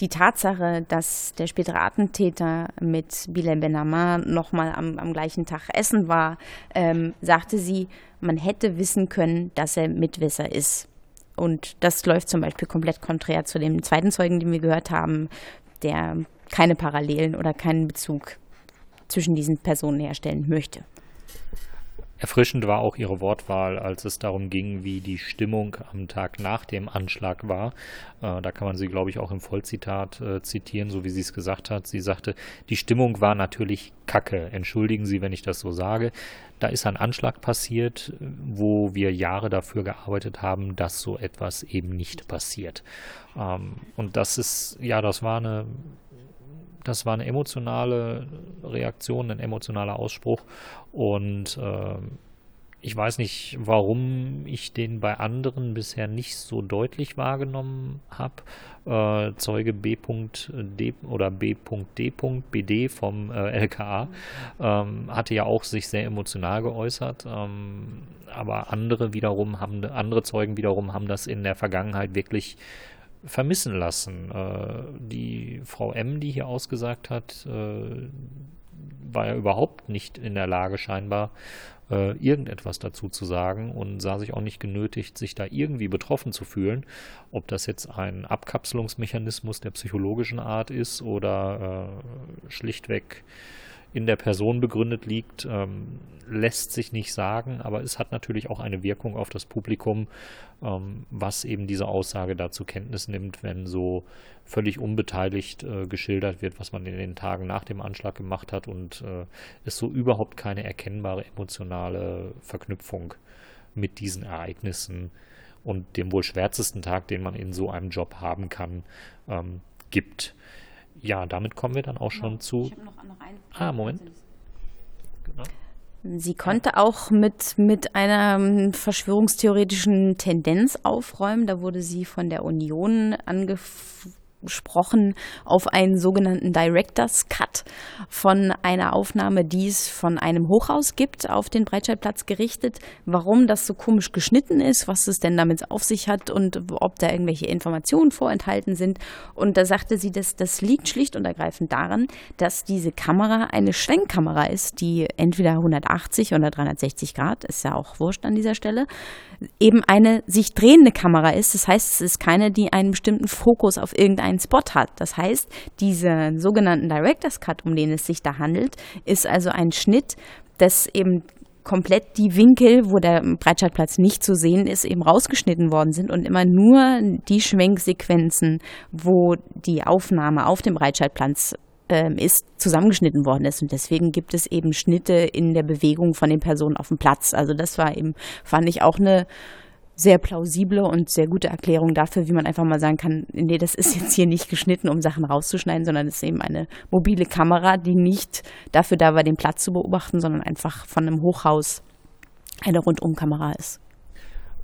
die Tatsache, dass der spätere Attentäter mit Bilal Ben Ammar nochmal am, am gleichen Tag essen war, ähm, sagte sie, man hätte wissen können, dass er Mitwisser ist. Und das läuft zum Beispiel komplett konträr zu dem zweiten Zeugen, den wir gehört haben, der keine Parallelen oder keinen Bezug zwischen diesen Personen herstellen möchte. Erfrischend war auch ihre Wortwahl, als es darum ging, wie die Stimmung am Tag nach dem Anschlag war. Äh, da kann man sie, glaube ich, auch im Vollzitat äh, zitieren, so wie sie es gesagt hat. Sie sagte, die Stimmung war natürlich kacke. Entschuldigen Sie, wenn ich das so sage. Da ist ein Anschlag passiert, wo wir Jahre dafür gearbeitet haben, dass so etwas eben nicht passiert. Ähm, und das ist, ja, das war eine das war eine emotionale Reaktion, ein emotionaler Ausspruch. Und äh, ich weiß nicht, warum ich den bei anderen bisher nicht so deutlich wahrgenommen habe. Äh, Zeuge B.D oder B.D. BD vom äh, LKA ähm, hatte ja auch sich sehr emotional geäußert. Ähm, aber andere wiederum haben, andere Zeugen wiederum haben das in der Vergangenheit wirklich vermissen lassen. Äh, die Frau M, die hier ausgesagt hat, äh, war ja überhaupt nicht in der Lage, scheinbar äh, irgendetwas dazu zu sagen und sah sich auch nicht genötigt, sich da irgendwie betroffen zu fühlen. Ob das jetzt ein Abkapselungsmechanismus der psychologischen Art ist oder schlichtweg in der Person begründet liegt, ähm, lässt sich nicht sagen, aber es hat natürlich auch eine Wirkung auf das Publikum, ähm, was eben diese Aussage da zur Kenntnis nimmt, wenn so völlig unbeteiligt äh, geschildert wird, was man in den Tagen nach dem Anschlag gemacht hat und äh, es so überhaupt keine erkennbare emotionale Verknüpfung mit diesen Ereignissen und dem wohl schwärzesten Tag, den man in so einem Job haben kann, ähm, gibt ja, damit kommen wir dann auch schon genau. zu. Ah, Moment. Genau. Sie konnte auch mit, mit einer ähm, verschwörungstheoretischen Tendenz aufräumen. Da wurde sie von der Union angefangen gesprochen auf einen sogenannten Director's Cut von einer Aufnahme, die es von einem Hochhaus gibt, auf den Breitscheidplatz gerichtet. Warum das so komisch geschnitten ist, was es denn damit auf sich hat und ob da irgendwelche Informationen vorenthalten sind. Und da sagte sie, dass das liegt schlicht und ergreifend daran, dass diese Kamera eine Schwenkkamera ist, die entweder 180 oder 360 Grad, ist ja auch wurscht an dieser Stelle, eben eine sich drehende Kamera ist. Das heißt, es ist keine, die einen bestimmten Fokus auf irgendeinen Spot hat. Das heißt, diesen sogenannten Director's Cut, um den es sich da handelt, ist also ein Schnitt, das eben komplett die Winkel, wo der Breitscheidplatz nicht zu sehen ist, eben rausgeschnitten worden sind und immer nur die Schwenksequenzen, wo die Aufnahme auf dem Breitscheidplatz ähm, ist, zusammengeschnitten worden ist. Und deswegen gibt es eben Schnitte in der Bewegung von den Personen auf dem Platz. Also das war eben, fand ich auch eine sehr plausible und sehr gute Erklärung dafür, wie man einfach mal sagen kann, nee, das ist jetzt hier nicht geschnitten, um Sachen rauszuschneiden, sondern es ist eben eine mobile Kamera, die nicht dafür da war, den Platz zu beobachten, sondern einfach von einem Hochhaus eine Rundumkamera ist.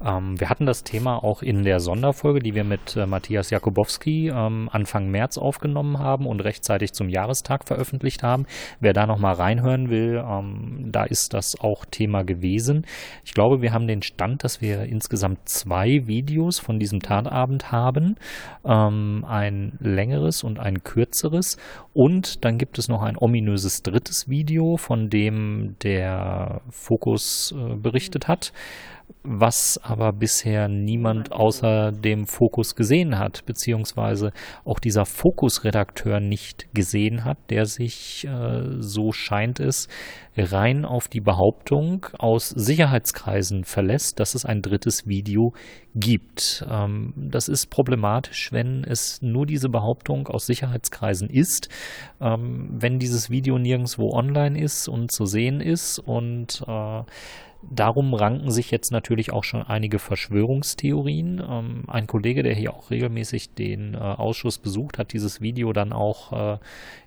Ähm, wir hatten das Thema auch in der Sonderfolge, die wir mit äh, Matthias Jakubowski ähm, Anfang März aufgenommen haben und rechtzeitig zum Jahrestag veröffentlicht haben. Wer da nochmal reinhören will, ähm, da ist das auch Thema gewesen. Ich glaube, wir haben den Stand, dass wir insgesamt zwei Videos von diesem Tatabend haben. Ähm, ein längeres und ein kürzeres. Und dann gibt es noch ein ominöses drittes Video, von dem der Fokus äh, berichtet hat was aber bisher niemand außer dem Fokus gesehen hat, beziehungsweise auch dieser Fokus-Redakteur nicht gesehen hat, der sich, äh, so scheint es, rein auf die Behauptung aus Sicherheitskreisen verlässt, dass es ein drittes Video gibt. Ähm, das ist problematisch, wenn es nur diese Behauptung aus Sicherheitskreisen ist, ähm, wenn dieses Video nirgendwo online ist und zu sehen ist und äh, Darum ranken sich jetzt natürlich auch schon einige Verschwörungstheorien. Ähm, ein Kollege, der hier auch regelmäßig den äh, Ausschuss besucht, hat dieses Video dann auch äh,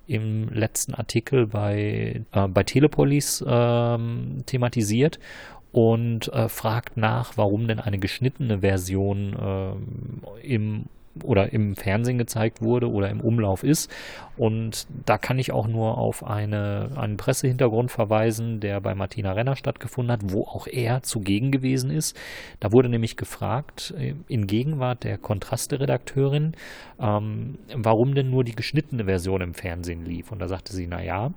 im letzten Artikel bei, äh, bei Telepolis ähm, thematisiert und äh, fragt nach, warum denn eine geschnittene Version äh, im oder im Fernsehen gezeigt wurde oder im Umlauf ist. Und da kann ich auch nur auf eine, einen Pressehintergrund verweisen, der bei Martina Renner stattgefunden hat, wo auch er zugegen gewesen ist. Da wurde nämlich gefragt, äh, in Gegenwart der Kontraste-Redakteurin, ähm, warum denn nur die geschnittene Version im Fernsehen lief. Und da sagte sie, na ja,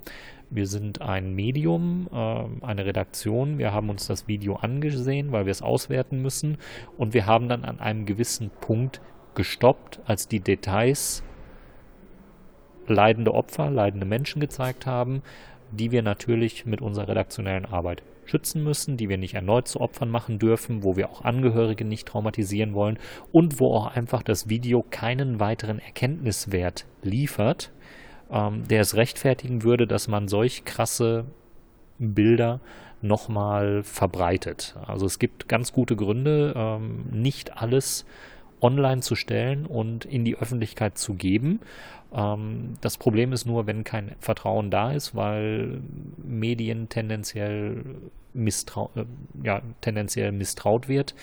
wir sind ein Medium, äh, eine Redaktion. Wir haben uns das Video angesehen, weil wir es auswerten müssen. Und wir haben dann an einem gewissen Punkt gestoppt, als die Details leidende Opfer, leidende Menschen gezeigt haben, die wir natürlich mit unserer redaktionellen Arbeit schützen müssen, die wir nicht erneut zu Opfern machen dürfen, wo wir auch Angehörige nicht traumatisieren wollen und wo auch einfach das Video keinen weiteren Erkenntniswert liefert, ähm, der es rechtfertigen würde, dass man solch krasse Bilder nochmal verbreitet. Also es gibt ganz gute Gründe, ähm, nicht alles online zu stellen und in die Öffentlichkeit zu geben. Ähm, das Problem ist nur, wenn kein Vertrauen da ist, weil Medien tendenziell, misstrau äh, ja, tendenziell misstraut wird,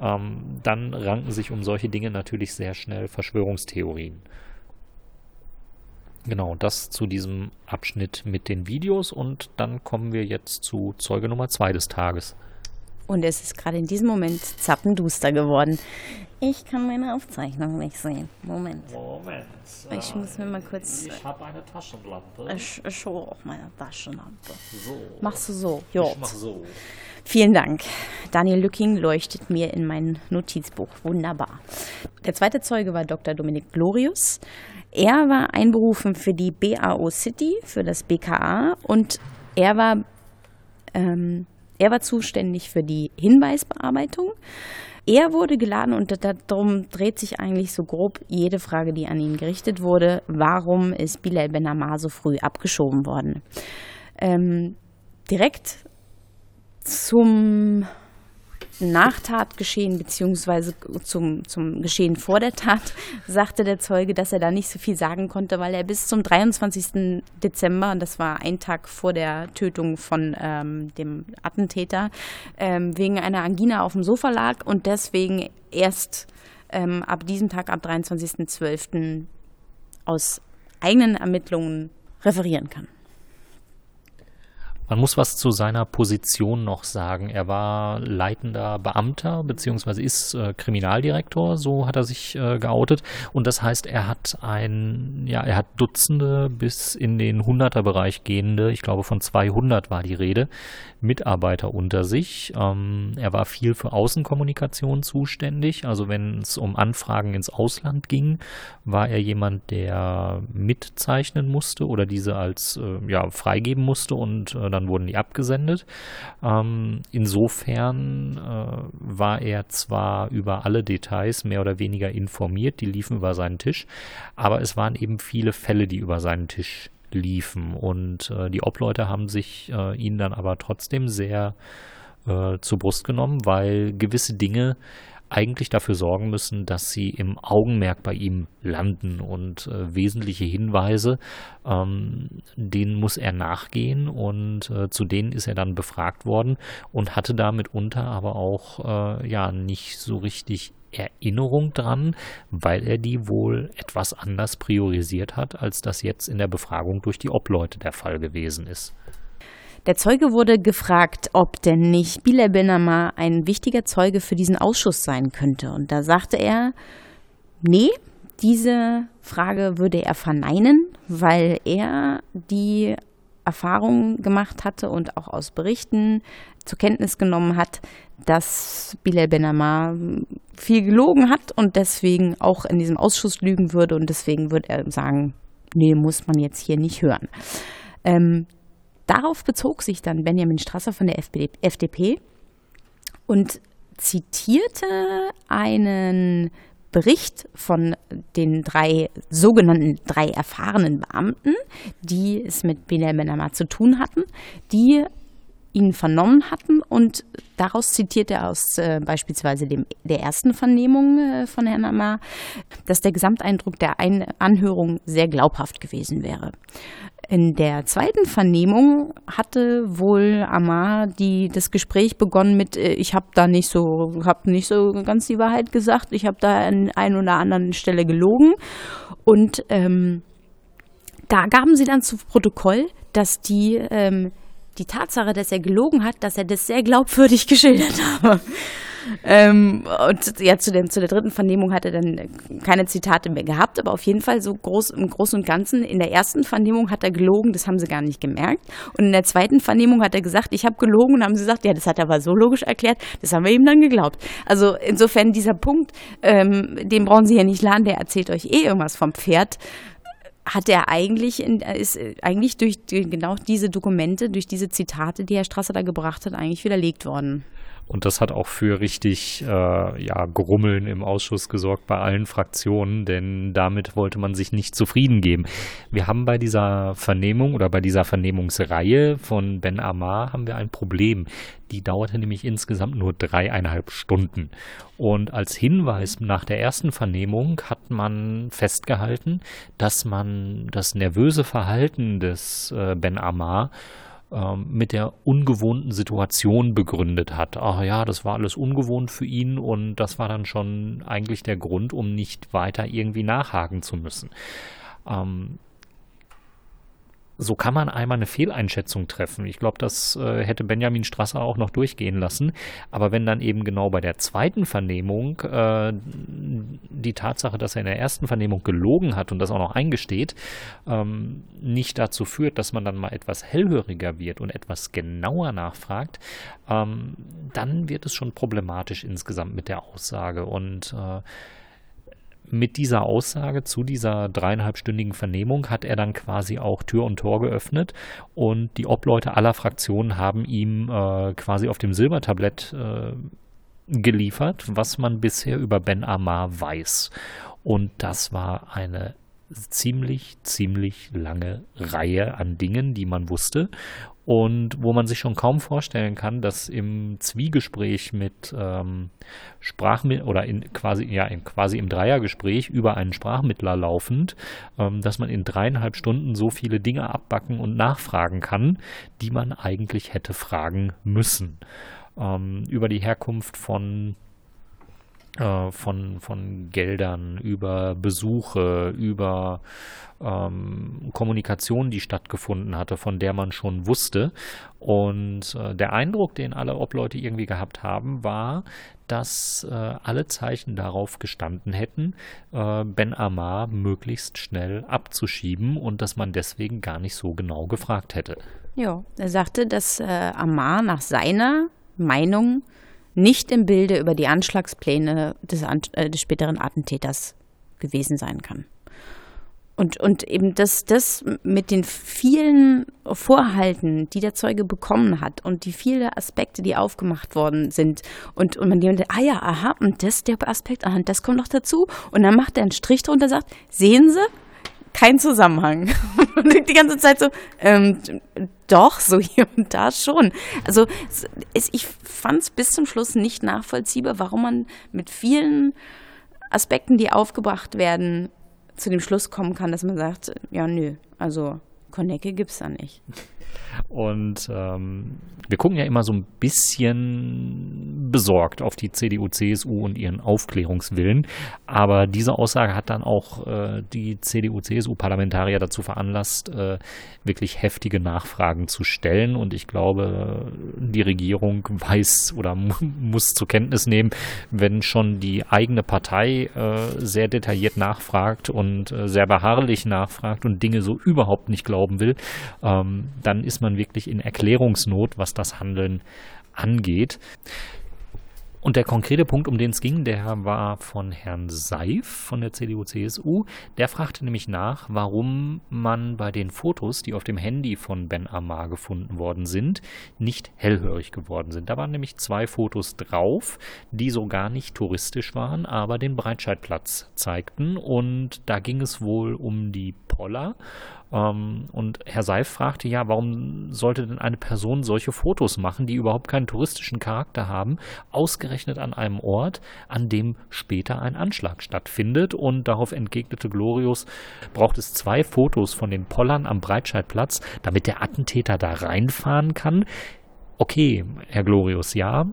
ähm, dann ranken sich um solche Dinge natürlich sehr schnell Verschwörungstheorien. Genau, das zu diesem Abschnitt mit den Videos und dann kommen wir jetzt zu Zeuge Nummer 2 des Tages. Und es ist gerade in diesem Moment zappenduster geworden. Ich kann meine Aufzeichnung nicht sehen. Moment. Moment. Ich muss mir mal kurz. Ich habe eine Taschenlampe. Ich, ich hole auch meine Taschenlampe. So. Machst du so? Ja. Ich mach so. Vielen Dank. Daniel Lücking leuchtet mir in mein Notizbuch. Wunderbar. Der zweite Zeuge war Dr. Dominik Glorius. Er war einberufen für die BAO City, für das BKA und er war ähm, er war zuständig für die Hinweisbearbeitung. Er wurde geladen und darum dreht sich eigentlich so grob jede Frage, die an ihn gerichtet wurde. Warum ist Bilal Ben Ammar so früh abgeschoben worden? Ähm, direkt zum Nachtatgeschehen beziehungsweise zum, zum Geschehen vor der Tat <laughs> sagte der Zeuge, dass er da nicht so viel sagen konnte, weil er bis zum 23. Dezember, das war ein Tag vor der Tötung von ähm, dem Attentäter, ähm, wegen einer Angina auf dem Sofa lag und deswegen erst ähm, ab diesem Tag, ab 23.12. aus eigenen Ermittlungen referieren kann. Man muss was zu seiner Position noch sagen. Er war leitender Beamter beziehungsweise ist äh, Kriminaldirektor, so hat er sich äh, geoutet. Und das heißt, er hat ein, ja, er hat Dutzende bis in den Hunderterbereich gehende, ich glaube von 200 war die Rede, Mitarbeiter unter sich. Ähm, er war viel für Außenkommunikation zuständig. Also wenn es um Anfragen ins Ausland ging, war er jemand, der mitzeichnen musste oder diese als äh, ja, freigeben musste und äh, dann wurden die abgesendet. Ähm, insofern äh, war er zwar über alle Details mehr oder weniger informiert, die liefen über seinen Tisch, aber es waren eben viele Fälle, die über seinen Tisch liefen. Und äh, die Obleute haben sich äh, ihn dann aber trotzdem sehr äh, zur Brust genommen, weil gewisse Dinge eigentlich dafür sorgen müssen, dass sie im Augenmerk bei ihm landen und äh, wesentliche Hinweise, ähm, denen muss er nachgehen und äh, zu denen ist er dann befragt worden und hatte da mitunter aber auch äh, ja nicht so richtig Erinnerung dran, weil er die wohl etwas anders priorisiert hat, als das jetzt in der Befragung durch die Obleute der Fall gewesen ist. Der Zeuge wurde gefragt, ob denn nicht Bilal Benama ein wichtiger Zeuge für diesen Ausschuss sein könnte. Und da sagte er, nee, diese Frage würde er verneinen, weil er die Erfahrung gemacht hatte und auch aus Berichten zur Kenntnis genommen hat, dass Bilal Benamar viel gelogen hat und deswegen auch in diesem Ausschuss lügen würde und deswegen würde er sagen, nee, muss man jetzt hier nicht hören. Ähm, darauf bezog sich dann Benjamin Strasser von der FDP und zitierte einen Bericht von den drei sogenannten drei erfahrenen Beamten, die es mit Bilal Benamar zu tun hatten, die ihn vernommen hatten und daraus zitiert er aus äh, beispielsweise dem, der ersten Vernehmung äh, von Herrn Amar, dass der Gesamteindruck der Ein Anhörung sehr glaubhaft gewesen wäre. In der zweiten Vernehmung hatte wohl Amar die, das Gespräch begonnen mit, äh, ich habe da nicht so, habe nicht so ganz die Wahrheit gesagt, ich habe da an ein oder anderen Stelle gelogen. Und ähm, da gaben sie dann zu Protokoll, dass die ähm, die Tatsache, dass er gelogen hat, dass er das sehr glaubwürdig <laughs> geschildert habe. Ähm, und ja, zu, den, zu der dritten Vernehmung hat er dann keine Zitate mehr gehabt, aber auf jeden Fall so groß im Großen und Ganzen. In der ersten Vernehmung hat er gelogen, das haben sie gar nicht gemerkt. Und in der zweiten Vernehmung hat er gesagt, ich habe gelogen und haben sie gesagt, ja, das hat er aber so logisch erklärt, das haben wir ihm dann geglaubt. Also insofern dieser Punkt, ähm, den brauchen Sie ja nicht laden, der erzählt euch eh irgendwas vom Pferd hat er eigentlich, in, ist eigentlich durch genau diese Dokumente, durch diese Zitate, die Herr Strasser da gebracht hat, eigentlich widerlegt worden. Und das hat auch für richtig äh, ja, Grummeln im Ausschuss gesorgt bei allen Fraktionen, denn damit wollte man sich nicht zufrieden geben. Wir haben bei dieser Vernehmung oder bei dieser Vernehmungsreihe von Ben Amar haben wir ein Problem. Die dauerte nämlich insgesamt nur dreieinhalb Stunden. Und als Hinweis nach der ersten Vernehmung hat man festgehalten, dass man das nervöse Verhalten des äh, Ben Amar ähm, mit der ungewohnten Situation begründet hat. Ach ja, das war alles ungewohnt für ihn und das war dann schon eigentlich der Grund, um nicht weiter irgendwie nachhaken zu müssen. Ähm, so kann man einmal eine Fehleinschätzung treffen. Ich glaube, das äh, hätte Benjamin Strasser auch noch durchgehen lassen. Aber wenn dann eben genau bei der zweiten Vernehmung äh, die Tatsache, dass er in der ersten Vernehmung gelogen hat und das auch noch eingesteht, ähm, nicht dazu führt, dass man dann mal etwas hellhöriger wird und etwas genauer nachfragt, ähm, dann wird es schon problematisch insgesamt mit der Aussage. Und äh, mit dieser Aussage zu dieser dreieinhalbstündigen Vernehmung hat er dann quasi auch Tür und Tor geöffnet und die Obleute aller Fraktionen haben ihm äh, quasi auf dem Silbertablett äh, geliefert, was man bisher über Ben Amar weiß. Und das war eine ziemlich, ziemlich lange Reihe an Dingen, die man wusste und wo man sich schon kaum vorstellen kann, dass im Zwiegespräch mit ähm, Sprachmittler oder in quasi ja in, quasi im Dreiergespräch über einen Sprachmittler laufend, ähm, dass man in dreieinhalb Stunden so viele Dinge abbacken und nachfragen kann, die man eigentlich hätte fragen müssen. Ähm, über die Herkunft von äh, von, von Geldern, über Besuche, über ähm, Kommunikation, die stattgefunden hatte, von der man schon wusste. Und äh, der Eindruck, den alle Obleute irgendwie gehabt haben, war, dass äh, alle Zeichen darauf gestanden hätten, äh, Ben Amar möglichst schnell abzuschieben und dass man deswegen gar nicht so genau gefragt hätte. Ja, er sagte, dass äh, Amar nach seiner Meinung nicht im Bilde über die Anschlagspläne des, äh, des späteren Attentäters gewesen sein kann. Und, und eben das, das mit den vielen Vorhalten, die der Zeuge bekommen hat und die vielen Aspekte, die aufgemacht worden sind und, und man denkt, ah ja, aha, und das der Aspekt, aha, das kommt noch dazu. Und dann macht er einen Strich drunter und sagt, sehen Sie, kein Zusammenhang. <laughs> Und die ganze Zeit so, ähm, doch, so hier und da schon. Also es, ich fand es bis zum Schluss nicht nachvollziehbar, warum man mit vielen Aspekten, die aufgebracht werden, zu dem Schluss kommen kann, dass man sagt, ja, nö, also Konecke gibt's da nicht. Und ähm, wir gucken ja immer so ein bisschen besorgt auf die CDU, CSU und ihren Aufklärungswillen. Aber diese Aussage hat dann auch äh, die CDU, CSU-Parlamentarier dazu veranlasst, äh, wirklich heftige Nachfragen zu stellen. Und ich glaube, die Regierung weiß oder mu muss zur Kenntnis nehmen, wenn schon die eigene Partei äh, sehr detailliert nachfragt und äh, sehr beharrlich nachfragt und Dinge so überhaupt nicht glauben will, ähm, dann ist man wirklich in Erklärungsnot, was das Handeln angeht. Und der konkrete Punkt, um den es ging, der war von Herrn Seif von der CDU-CSU. Der fragte nämlich nach, warum man bei den Fotos, die auf dem Handy von Ben Amar gefunden worden sind, nicht hellhörig geworden sind. Da waren nämlich zwei Fotos drauf, die so gar nicht touristisch waren, aber den Breitscheidplatz zeigten. Und da ging es wohl um die Poller und Herr Seif fragte ja, warum sollte denn eine Person solche Fotos machen, die überhaupt keinen touristischen Charakter haben, ausgerechnet an einem Ort, an dem später ein Anschlag stattfindet. Und darauf entgegnete Glorius, braucht es zwei Fotos von den Pollern am Breitscheidplatz, damit der Attentäter da reinfahren kann. Okay, Herr Glorius, ja,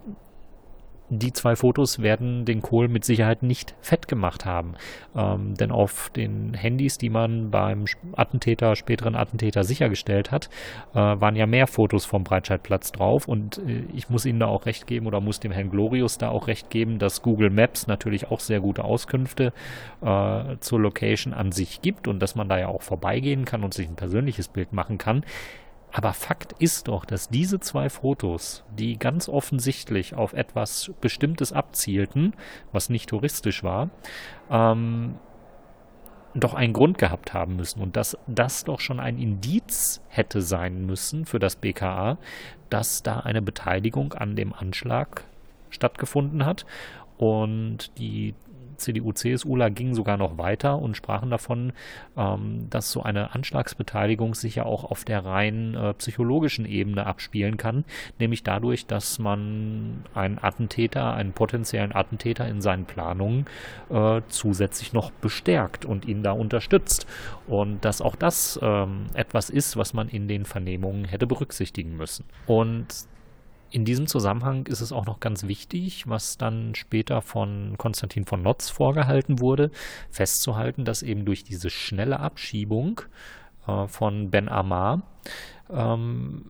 die zwei Fotos werden den Kohl mit Sicherheit nicht fett gemacht haben. Ähm, denn auf den Handys, die man beim Attentäter, späteren Attentäter sichergestellt hat, äh, waren ja mehr Fotos vom Breitscheidplatz drauf. Und äh, ich muss Ihnen da auch recht geben oder muss dem Herrn Glorius da auch recht geben, dass Google Maps natürlich auch sehr gute Auskünfte äh, zur Location an sich gibt und dass man da ja auch vorbeigehen kann und sich ein persönliches Bild machen kann. Aber Fakt ist doch, dass diese zwei Fotos, die ganz offensichtlich auf etwas Bestimmtes abzielten, was nicht touristisch war, ähm, doch einen Grund gehabt haben müssen und dass das doch schon ein Indiz hätte sein müssen für das BKA, dass da eine Beteiligung an dem Anschlag stattgefunden hat und die CDU-CSUler gingen sogar noch weiter und sprachen davon, ähm, dass so eine Anschlagsbeteiligung sich ja auch auf der rein äh, psychologischen Ebene abspielen kann, nämlich dadurch, dass man einen Attentäter, einen potenziellen Attentäter in seinen Planungen äh, zusätzlich noch bestärkt und ihn da unterstützt. Und dass auch das ähm, etwas ist, was man in den Vernehmungen hätte berücksichtigen müssen. Und in diesem Zusammenhang ist es auch noch ganz wichtig, was dann später von Konstantin von Notz vorgehalten wurde, festzuhalten, dass eben durch diese schnelle Abschiebung äh, von Ben Amar ähm,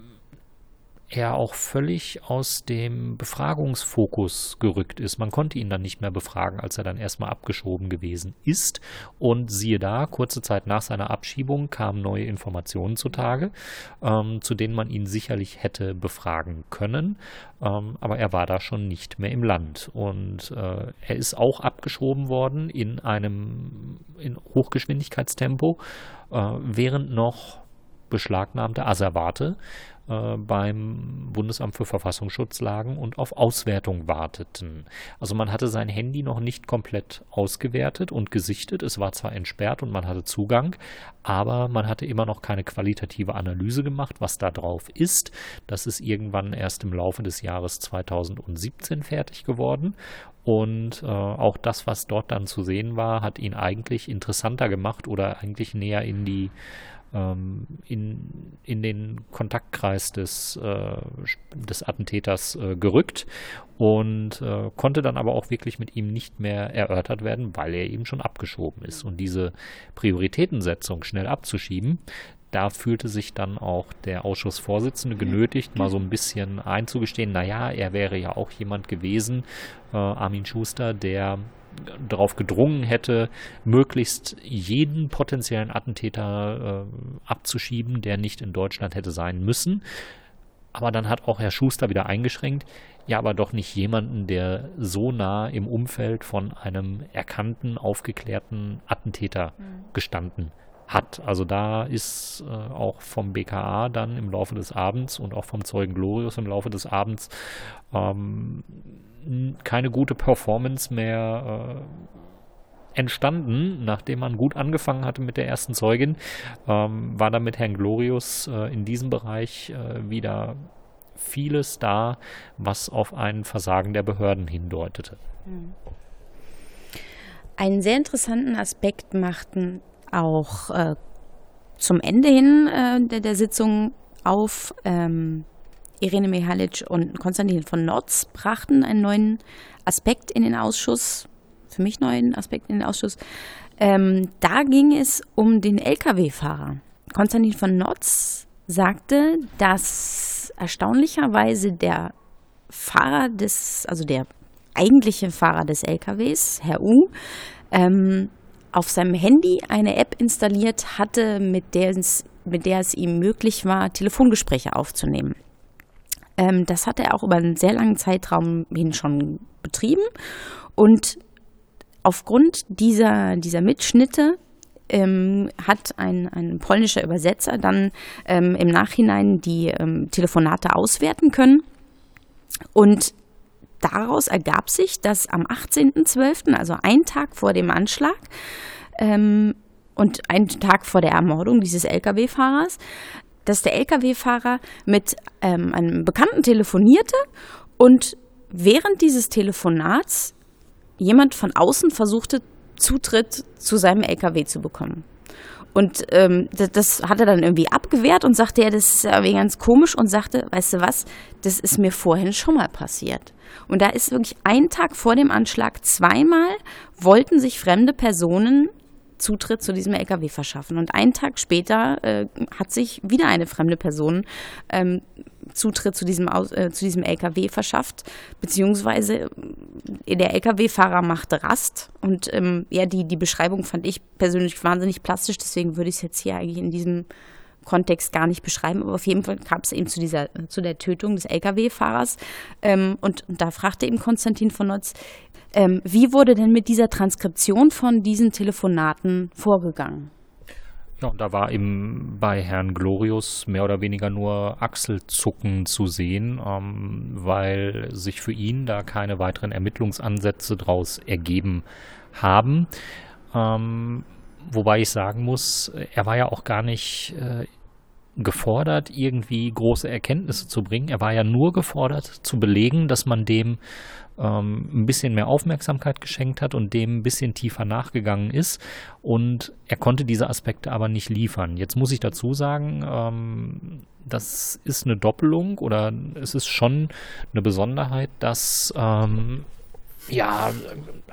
er auch völlig aus dem Befragungsfokus gerückt ist. Man konnte ihn dann nicht mehr befragen, als er dann erstmal abgeschoben gewesen ist. Und siehe da, kurze Zeit nach seiner Abschiebung kamen neue Informationen zutage, ähm, zu denen man ihn sicherlich hätte befragen können. Ähm, aber er war da schon nicht mehr im Land. Und äh, er ist auch abgeschoben worden in einem in Hochgeschwindigkeitstempo, äh, während noch beschlagnahmte Asservate äh, beim Bundesamt für Verfassungsschutz lagen und auf Auswertung warteten. Also man hatte sein Handy noch nicht komplett ausgewertet und gesichtet. Es war zwar entsperrt und man hatte Zugang, aber man hatte immer noch keine qualitative Analyse gemacht, was da drauf ist. Das ist irgendwann erst im Laufe des Jahres 2017 fertig geworden. Und äh, auch das, was dort dann zu sehen war, hat ihn eigentlich interessanter gemacht oder eigentlich näher in die ähm, in, in den Kontaktkreis des, äh, des Attentäters äh, gerückt und äh, konnte dann aber auch wirklich mit ihm nicht mehr erörtert werden, weil er eben schon abgeschoben ist. Und diese Prioritätensetzung schnell abzuschieben, da fühlte sich dann auch der Ausschussvorsitzende genötigt, mal so ein bisschen einzugestehen, naja, er wäre ja auch jemand gewesen, äh, Armin Schuster, der darauf gedrungen hätte, möglichst jeden potenziellen Attentäter äh, abzuschieben, der nicht in Deutschland hätte sein müssen. Aber dann hat auch Herr Schuster wieder eingeschränkt, ja, aber doch nicht jemanden, der so nah im Umfeld von einem erkannten, aufgeklärten Attentäter mhm. gestanden hat. Also da ist äh, auch vom BKA dann im Laufe des Abends und auch vom Zeugen Glorius im Laufe des Abends ähm, keine gute Performance mehr äh, entstanden, nachdem man gut angefangen hatte mit der ersten Zeugin, ähm, war dann mit Herrn Glorius äh, in diesem Bereich äh, wieder vieles da, was auf ein Versagen der Behörden hindeutete. Hm. Einen sehr interessanten Aspekt machten auch äh, zum Ende hin äh, der, der, Sitzung auf. Ähm, Irene Mihalic und Konstantin von Notz brachten einen neuen Aspekt in den Ausschuss, für mich neuen Aspekt in den Ausschuss. Ähm, da ging es um den Lkw-Fahrer. Konstantin von Notz sagte, dass erstaunlicherweise der Fahrer des, also der eigentliche Fahrer des LKWs, Herr U, ähm, auf seinem Handy eine App installiert hatte, mit der, es, mit der es ihm möglich war, Telefongespräche aufzunehmen. Ähm, das hat er auch über einen sehr langen Zeitraum hin schon betrieben. Und aufgrund dieser, dieser Mitschnitte ähm, hat ein, ein polnischer Übersetzer dann ähm, im Nachhinein die ähm, Telefonate auswerten können. Und daraus ergab sich, dass am 18.12., also ein Tag vor dem Anschlag, ähm, und einen Tag vor der Ermordung dieses Lkw-Fahrers, dass der Lkw-Fahrer mit ähm, einem Bekannten telefonierte und während dieses Telefonats jemand von außen versuchte, Zutritt zu seinem LKW zu bekommen. Und ähm, das, das, hat er dann irgendwie abgewehrt und sagte, ja, das ist irgendwie ganz komisch und sagte, weißt du was, das ist mir vorhin schon mal passiert. Und da ist wirklich ein Tag vor dem Anschlag zweimal wollten sich fremde Personen Zutritt zu diesem LKW verschaffen. Und einen Tag später äh, hat sich wieder eine fremde Person ähm, Zutritt zu diesem, äh, zu diesem LKW verschafft, beziehungsweise äh, der LKW-Fahrer machte Rast. Und ähm, ja, die, die Beschreibung fand ich persönlich wahnsinnig plastisch, deswegen würde ich es jetzt hier eigentlich in diesem Kontext gar nicht beschreiben, aber auf jeden Fall kam es eben zu dieser, zu der Tötung des Lkw-Fahrers. Ähm, und, und, da fragte eben Konstantin von Notz, ähm, wie wurde denn mit dieser Transkription von diesen Telefonaten vorgegangen? Ja, und da war eben bei Herrn Glorius mehr oder weniger nur Achselzucken zu sehen, ähm, weil sich für ihn da keine weiteren Ermittlungsansätze daraus ergeben haben. Ähm, wobei ich sagen muss, er war ja auch gar nicht äh, gefordert, irgendwie große Erkenntnisse zu bringen. Er war ja nur gefordert, zu belegen, dass man dem ähm, ein bisschen mehr Aufmerksamkeit geschenkt hat und dem ein bisschen tiefer nachgegangen ist. Und er konnte diese Aspekte aber nicht liefern. Jetzt muss ich dazu sagen, ähm, das ist eine Doppelung oder es ist schon eine Besonderheit, dass ähm, ja,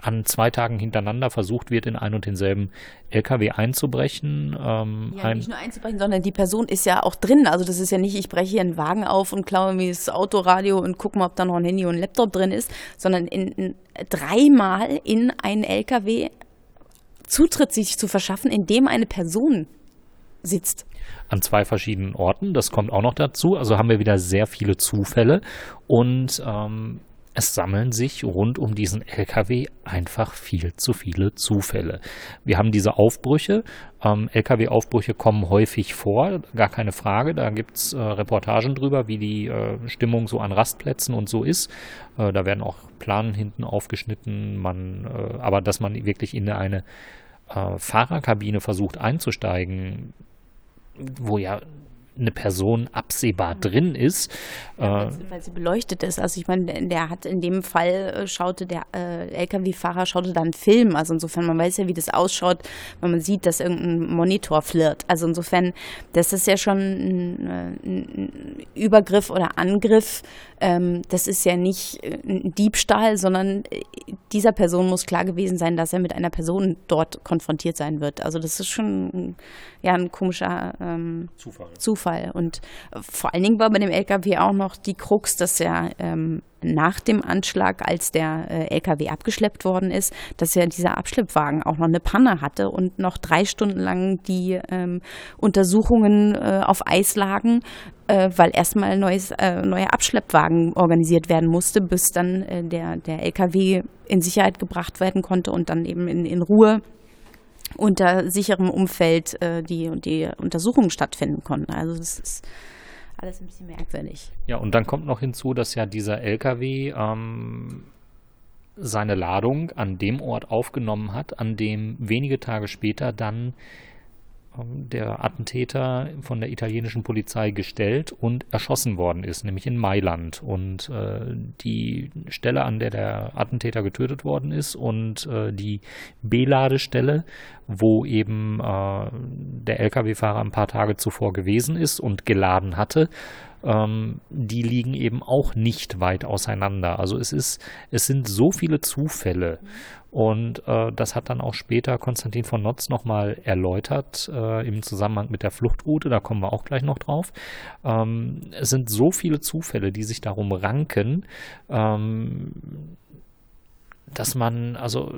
an zwei Tagen hintereinander versucht wird, in ein und denselben LKW einzubrechen. Ähm, ja, ein nicht nur einzubrechen, sondern die Person ist ja auch drin. Also das ist ja nicht, ich breche hier einen Wagen auf und klaue mir das Autoradio und gucke mal, ob da noch ein Handy und ein Laptop drin ist, sondern in, in, dreimal in einen LKW Zutritt sich zu verschaffen, in dem eine Person sitzt. An zwei verschiedenen Orten, das kommt auch noch dazu. Also haben wir wieder sehr viele Zufälle und ähm, es sammeln sich rund um diesen LKW einfach viel zu viele Zufälle. Wir haben diese Aufbrüche. Ähm, LKW-Aufbrüche kommen häufig vor, gar keine Frage. Da gibt's äh, Reportagen drüber, wie die äh, Stimmung so an Rastplätzen und so ist. Äh, da werden auch Planen hinten aufgeschnitten. Man, äh, aber dass man wirklich in eine äh, Fahrerkabine versucht einzusteigen, wo ja eine Person absehbar drin ist. Ja, weil, weil, sie beleuchtet ist. Also ich meine, der hat in dem Fall äh, schaute der äh, LKW-Fahrer schaute dann Film. Also insofern, man weiß ja, wie das ausschaut, wenn man sieht, dass irgendein Monitor flirrt. Also insofern, das ist ja schon ein, äh, ein Übergriff oder Angriff. Ähm, das ist ja nicht äh, ein Diebstahl, sondern dieser Person muss klar gewesen sein, dass er mit einer Person dort konfrontiert sein wird. Also das ist schon ja ein komischer ähm, Zufall. Zufall. Und vor allen Dingen war bei dem LKW auch noch die Krux, dass er ähm, nach dem Anschlag, als der äh, LKW abgeschleppt worden ist, dass ja dieser Abschleppwagen auch noch eine Panne hatte und noch drei Stunden lang die ähm, Untersuchungen äh, auf Eis lagen, äh, weil erstmal neues, äh, neuer Abschleppwagen organisiert werden musste, bis dann äh, der, der LKW in Sicherheit gebracht werden konnte und dann eben in, in Ruhe unter sicherem Umfeld äh, die, die Untersuchungen stattfinden konnten. Also das ist alles ein bisschen merkwürdig. Ja, und dann kommt noch hinzu, dass ja dieser LKW ähm, seine Ladung an dem Ort aufgenommen hat, an dem wenige Tage später dann der Attentäter von der italienischen Polizei gestellt und erschossen worden ist, nämlich in Mailand. Und äh, die Stelle, an der der Attentäter getötet worden ist und äh, die B-Ladestelle, wo eben äh, der Lkw-Fahrer ein paar Tage zuvor gewesen ist und geladen hatte, ähm, die liegen eben auch nicht weit auseinander. Also es ist, es sind so viele Zufälle. Und äh, das hat dann auch später Konstantin von Notz nochmal erläutert äh, im Zusammenhang mit der Fluchtroute, da kommen wir auch gleich noch drauf. Ähm, es sind so viele Zufälle, die sich darum ranken, ähm, dass man, also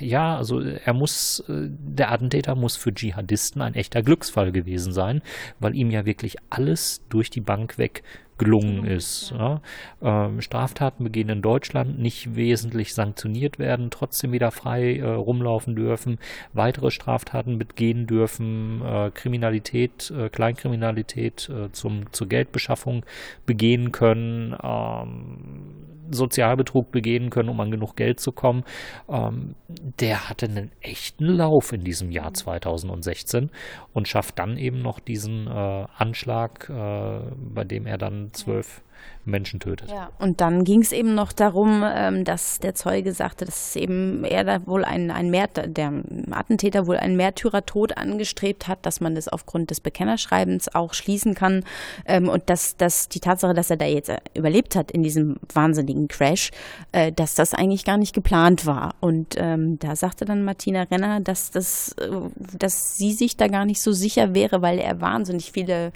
ja, also er muss, äh, der Attentäter muss für Dschihadisten ein echter Glücksfall gewesen sein, weil ihm ja wirklich alles durch die Bank weg gelungen ist. Ja. Ähm, Straftaten begehen in Deutschland nicht wesentlich sanktioniert werden, trotzdem wieder frei äh, rumlaufen dürfen, weitere Straftaten begehen dürfen, äh, Kriminalität, äh, Kleinkriminalität äh, zum, zur Geldbeschaffung begehen können. Ähm, Sozialbetrug begehen können, um an genug Geld zu kommen. Ähm, der hatte einen echten Lauf in diesem Jahr 2016 und schafft dann eben noch diesen äh, Anschlag, äh, bei dem er dann zwölf Menschen tötet. Ja, und dann ging es eben noch darum, ähm, dass der Zeuge sagte, dass eben er da wohl ein, ein Mehr, der Attentäter wohl einen Märtyrertod angestrebt hat, dass man das aufgrund des Bekennerschreibens auch schließen kann ähm, und dass, dass die Tatsache, dass er da jetzt überlebt hat in diesem wahnsinnigen Crash, äh, dass das eigentlich gar nicht geplant war. Und ähm, da sagte dann Martina Renner, dass, das, äh, dass sie sich da gar nicht so sicher wäre, weil er wahnsinnig viele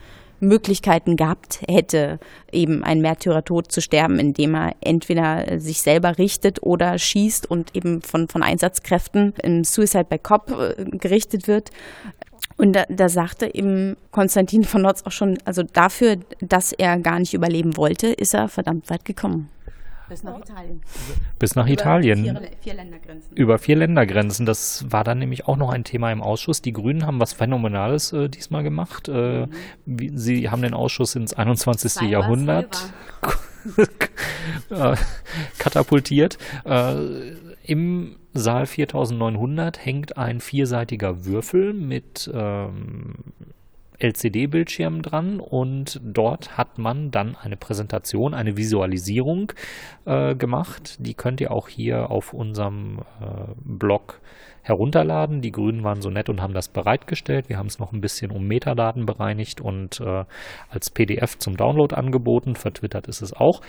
Möglichkeiten gehabt hätte, eben ein Märtyrertod zu sterben, indem er entweder sich selber richtet oder schießt und eben von, von Einsatzkräften im Suicide by Cop äh, gerichtet wird. Und da, da sagte eben Konstantin von Notz auch schon, also dafür, dass er gar nicht überleben wollte, ist er verdammt weit gekommen. Bis nach Italien. Bis nach Über Italien. Vier, vier, Ländergrenzen. Über vier Ländergrenzen. Das war dann nämlich auch noch ein Thema im Ausschuss. Die Grünen haben was Phänomenales äh, diesmal gemacht. Äh, wie, sie haben den Ausschuss ins 21. Zwei Jahrhundert äh, <laughs> katapultiert. Äh, Im Saal 4900 hängt ein vierseitiger Würfel mit ähm, LCD-Bildschirm dran und dort hat man dann eine Präsentation, eine Visualisierung äh, gemacht. Die könnt ihr auch hier auf unserem äh, Blog herunterladen. Die Grünen waren so nett und haben das bereitgestellt. Wir haben es noch ein bisschen um Metadaten bereinigt und äh, als PDF zum Download angeboten. Vertwittert ist es auch.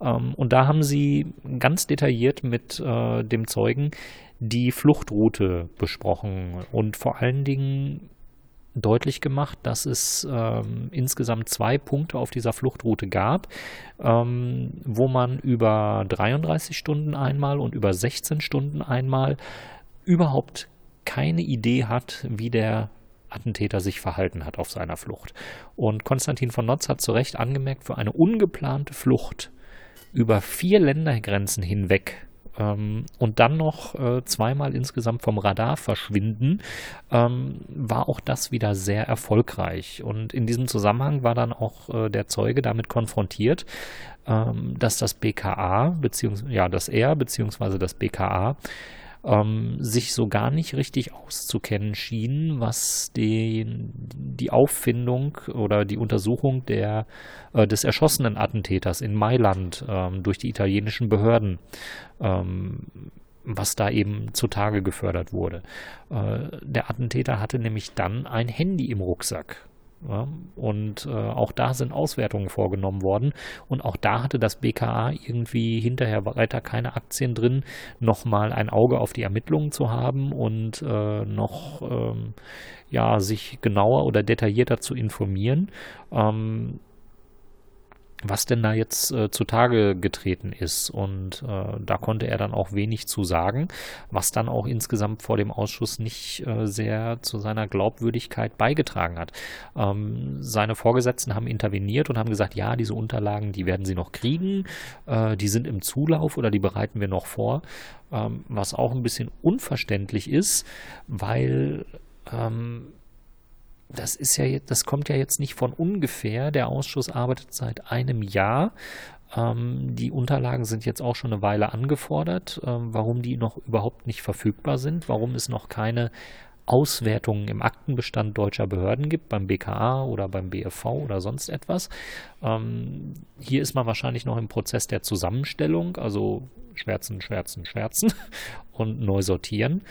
Ähm, und da haben sie ganz detailliert mit äh, dem Zeugen die Fluchtroute besprochen und vor allen Dingen deutlich gemacht, dass es ähm, insgesamt zwei Punkte auf dieser Fluchtroute gab, ähm, wo man über 33 Stunden einmal und über 16 Stunden einmal überhaupt keine Idee hat, wie der Attentäter sich verhalten hat auf seiner Flucht. Und Konstantin von Notz hat zu Recht angemerkt, für eine ungeplante Flucht über vier Ländergrenzen hinweg ähm, und dann noch äh, zweimal insgesamt vom Radar verschwinden, ähm, war auch das wieder sehr erfolgreich. Und in diesem Zusammenhang war dann auch äh, der Zeuge damit konfrontiert, ähm, dass das BKA, beziehungsweise ja, das er beziehungsweise das BKA ähm, sich so gar nicht richtig auszukennen schienen, was den, die Auffindung oder die Untersuchung der, äh, des erschossenen Attentäters in Mailand ähm, durch die italienischen Behörden ähm, was da eben zutage gefördert wurde. Äh, der Attentäter hatte nämlich dann ein Handy im Rucksack. Ja, und äh, auch da sind Auswertungen vorgenommen worden. Und auch da hatte das BKA irgendwie hinterher weiter keine Aktien drin, nochmal ein Auge auf die Ermittlungen zu haben und äh, noch ähm, ja, sich genauer oder detaillierter zu informieren. Ähm, was denn da jetzt äh, zutage getreten ist. Und äh, da konnte er dann auch wenig zu sagen, was dann auch insgesamt vor dem Ausschuss nicht äh, sehr zu seiner Glaubwürdigkeit beigetragen hat. Ähm, seine Vorgesetzten haben interveniert und haben gesagt, ja, diese Unterlagen, die werden sie noch kriegen, äh, die sind im Zulauf oder die bereiten wir noch vor, ähm, was auch ein bisschen unverständlich ist, weil ähm, das ist ja, das kommt ja jetzt nicht von ungefähr. Der Ausschuss arbeitet seit einem Jahr. Ähm, die Unterlagen sind jetzt auch schon eine Weile angefordert. Ähm, warum die noch überhaupt nicht verfügbar sind, warum es noch keine Auswertungen im Aktenbestand deutscher Behörden gibt, beim BKA oder beim BFV oder sonst etwas. Ähm, hier ist man wahrscheinlich noch im Prozess der Zusammenstellung, also schwärzen, schwärzen, schwärzen <laughs> und neu sortieren.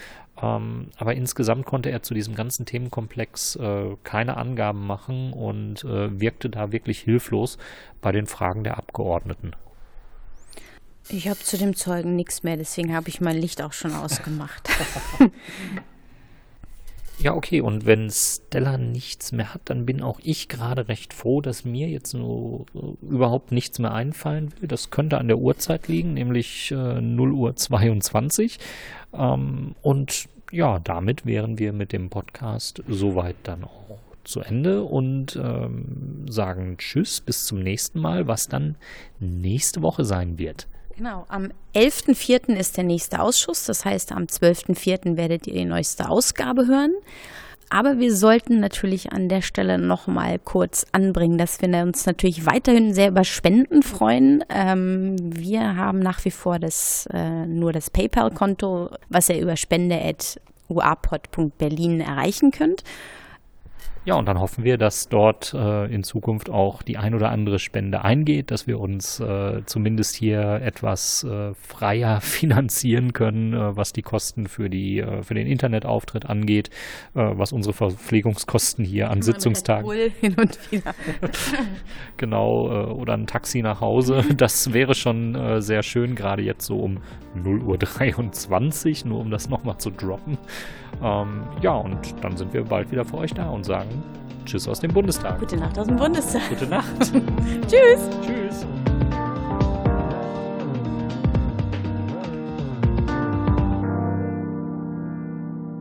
Ähm, aber insgesamt konnte er zu diesem ganzen Themenkomplex äh, keine Angaben machen und äh, wirkte da wirklich hilflos bei den Fragen der Abgeordneten. Ich habe zu dem Zeugen nichts mehr, deswegen habe ich mein Licht auch schon <laughs> ausgemacht. <laughs> Ja, okay, und wenn Stella nichts mehr hat, dann bin auch ich gerade recht froh, dass mir jetzt so überhaupt nichts mehr einfallen will. Das könnte an der Uhrzeit liegen, nämlich äh, 0 Uhr 22. Ähm, und ja, damit wären wir mit dem Podcast soweit dann auch zu Ende und ähm, sagen Tschüss, bis zum nächsten Mal, was dann nächste Woche sein wird. Genau, am 11.04. ist der nächste Ausschuss, das heißt am 12.04. werdet ihr die neueste Ausgabe hören. Aber wir sollten natürlich an der Stelle nochmal kurz anbringen, dass wir uns natürlich weiterhin sehr über Spenden freuen. Ähm, wir haben nach wie vor das, äh, nur das PayPal-Konto, was ihr über spende.uapod.berlin erreichen könnt. Ja, und dann hoffen wir, dass dort äh, in Zukunft auch die ein oder andere Spende eingeht, dass wir uns äh, zumindest hier etwas äh, freier <laughs> finanzieren können, äh, was die Kosten für die äh, für den Internetauftritt angeht, äh, was unsere Verpflegungskosten hier an Sitzungstagen <laughs> hin und wieder <laughs> genau oder ein Taxi nach Hause, das wäre schon sehr schön, gerade jetzt so um 0.23 Uhr, nur um das nochmal zu droppen. Ähm, ja, und dann sind wir bald wieder für euch da und sagen Tschüss aus dem Bundestag. Gute Nacht aus dem Bundestag. Gute Nacht. <laughs> Tschüss. Tschüss.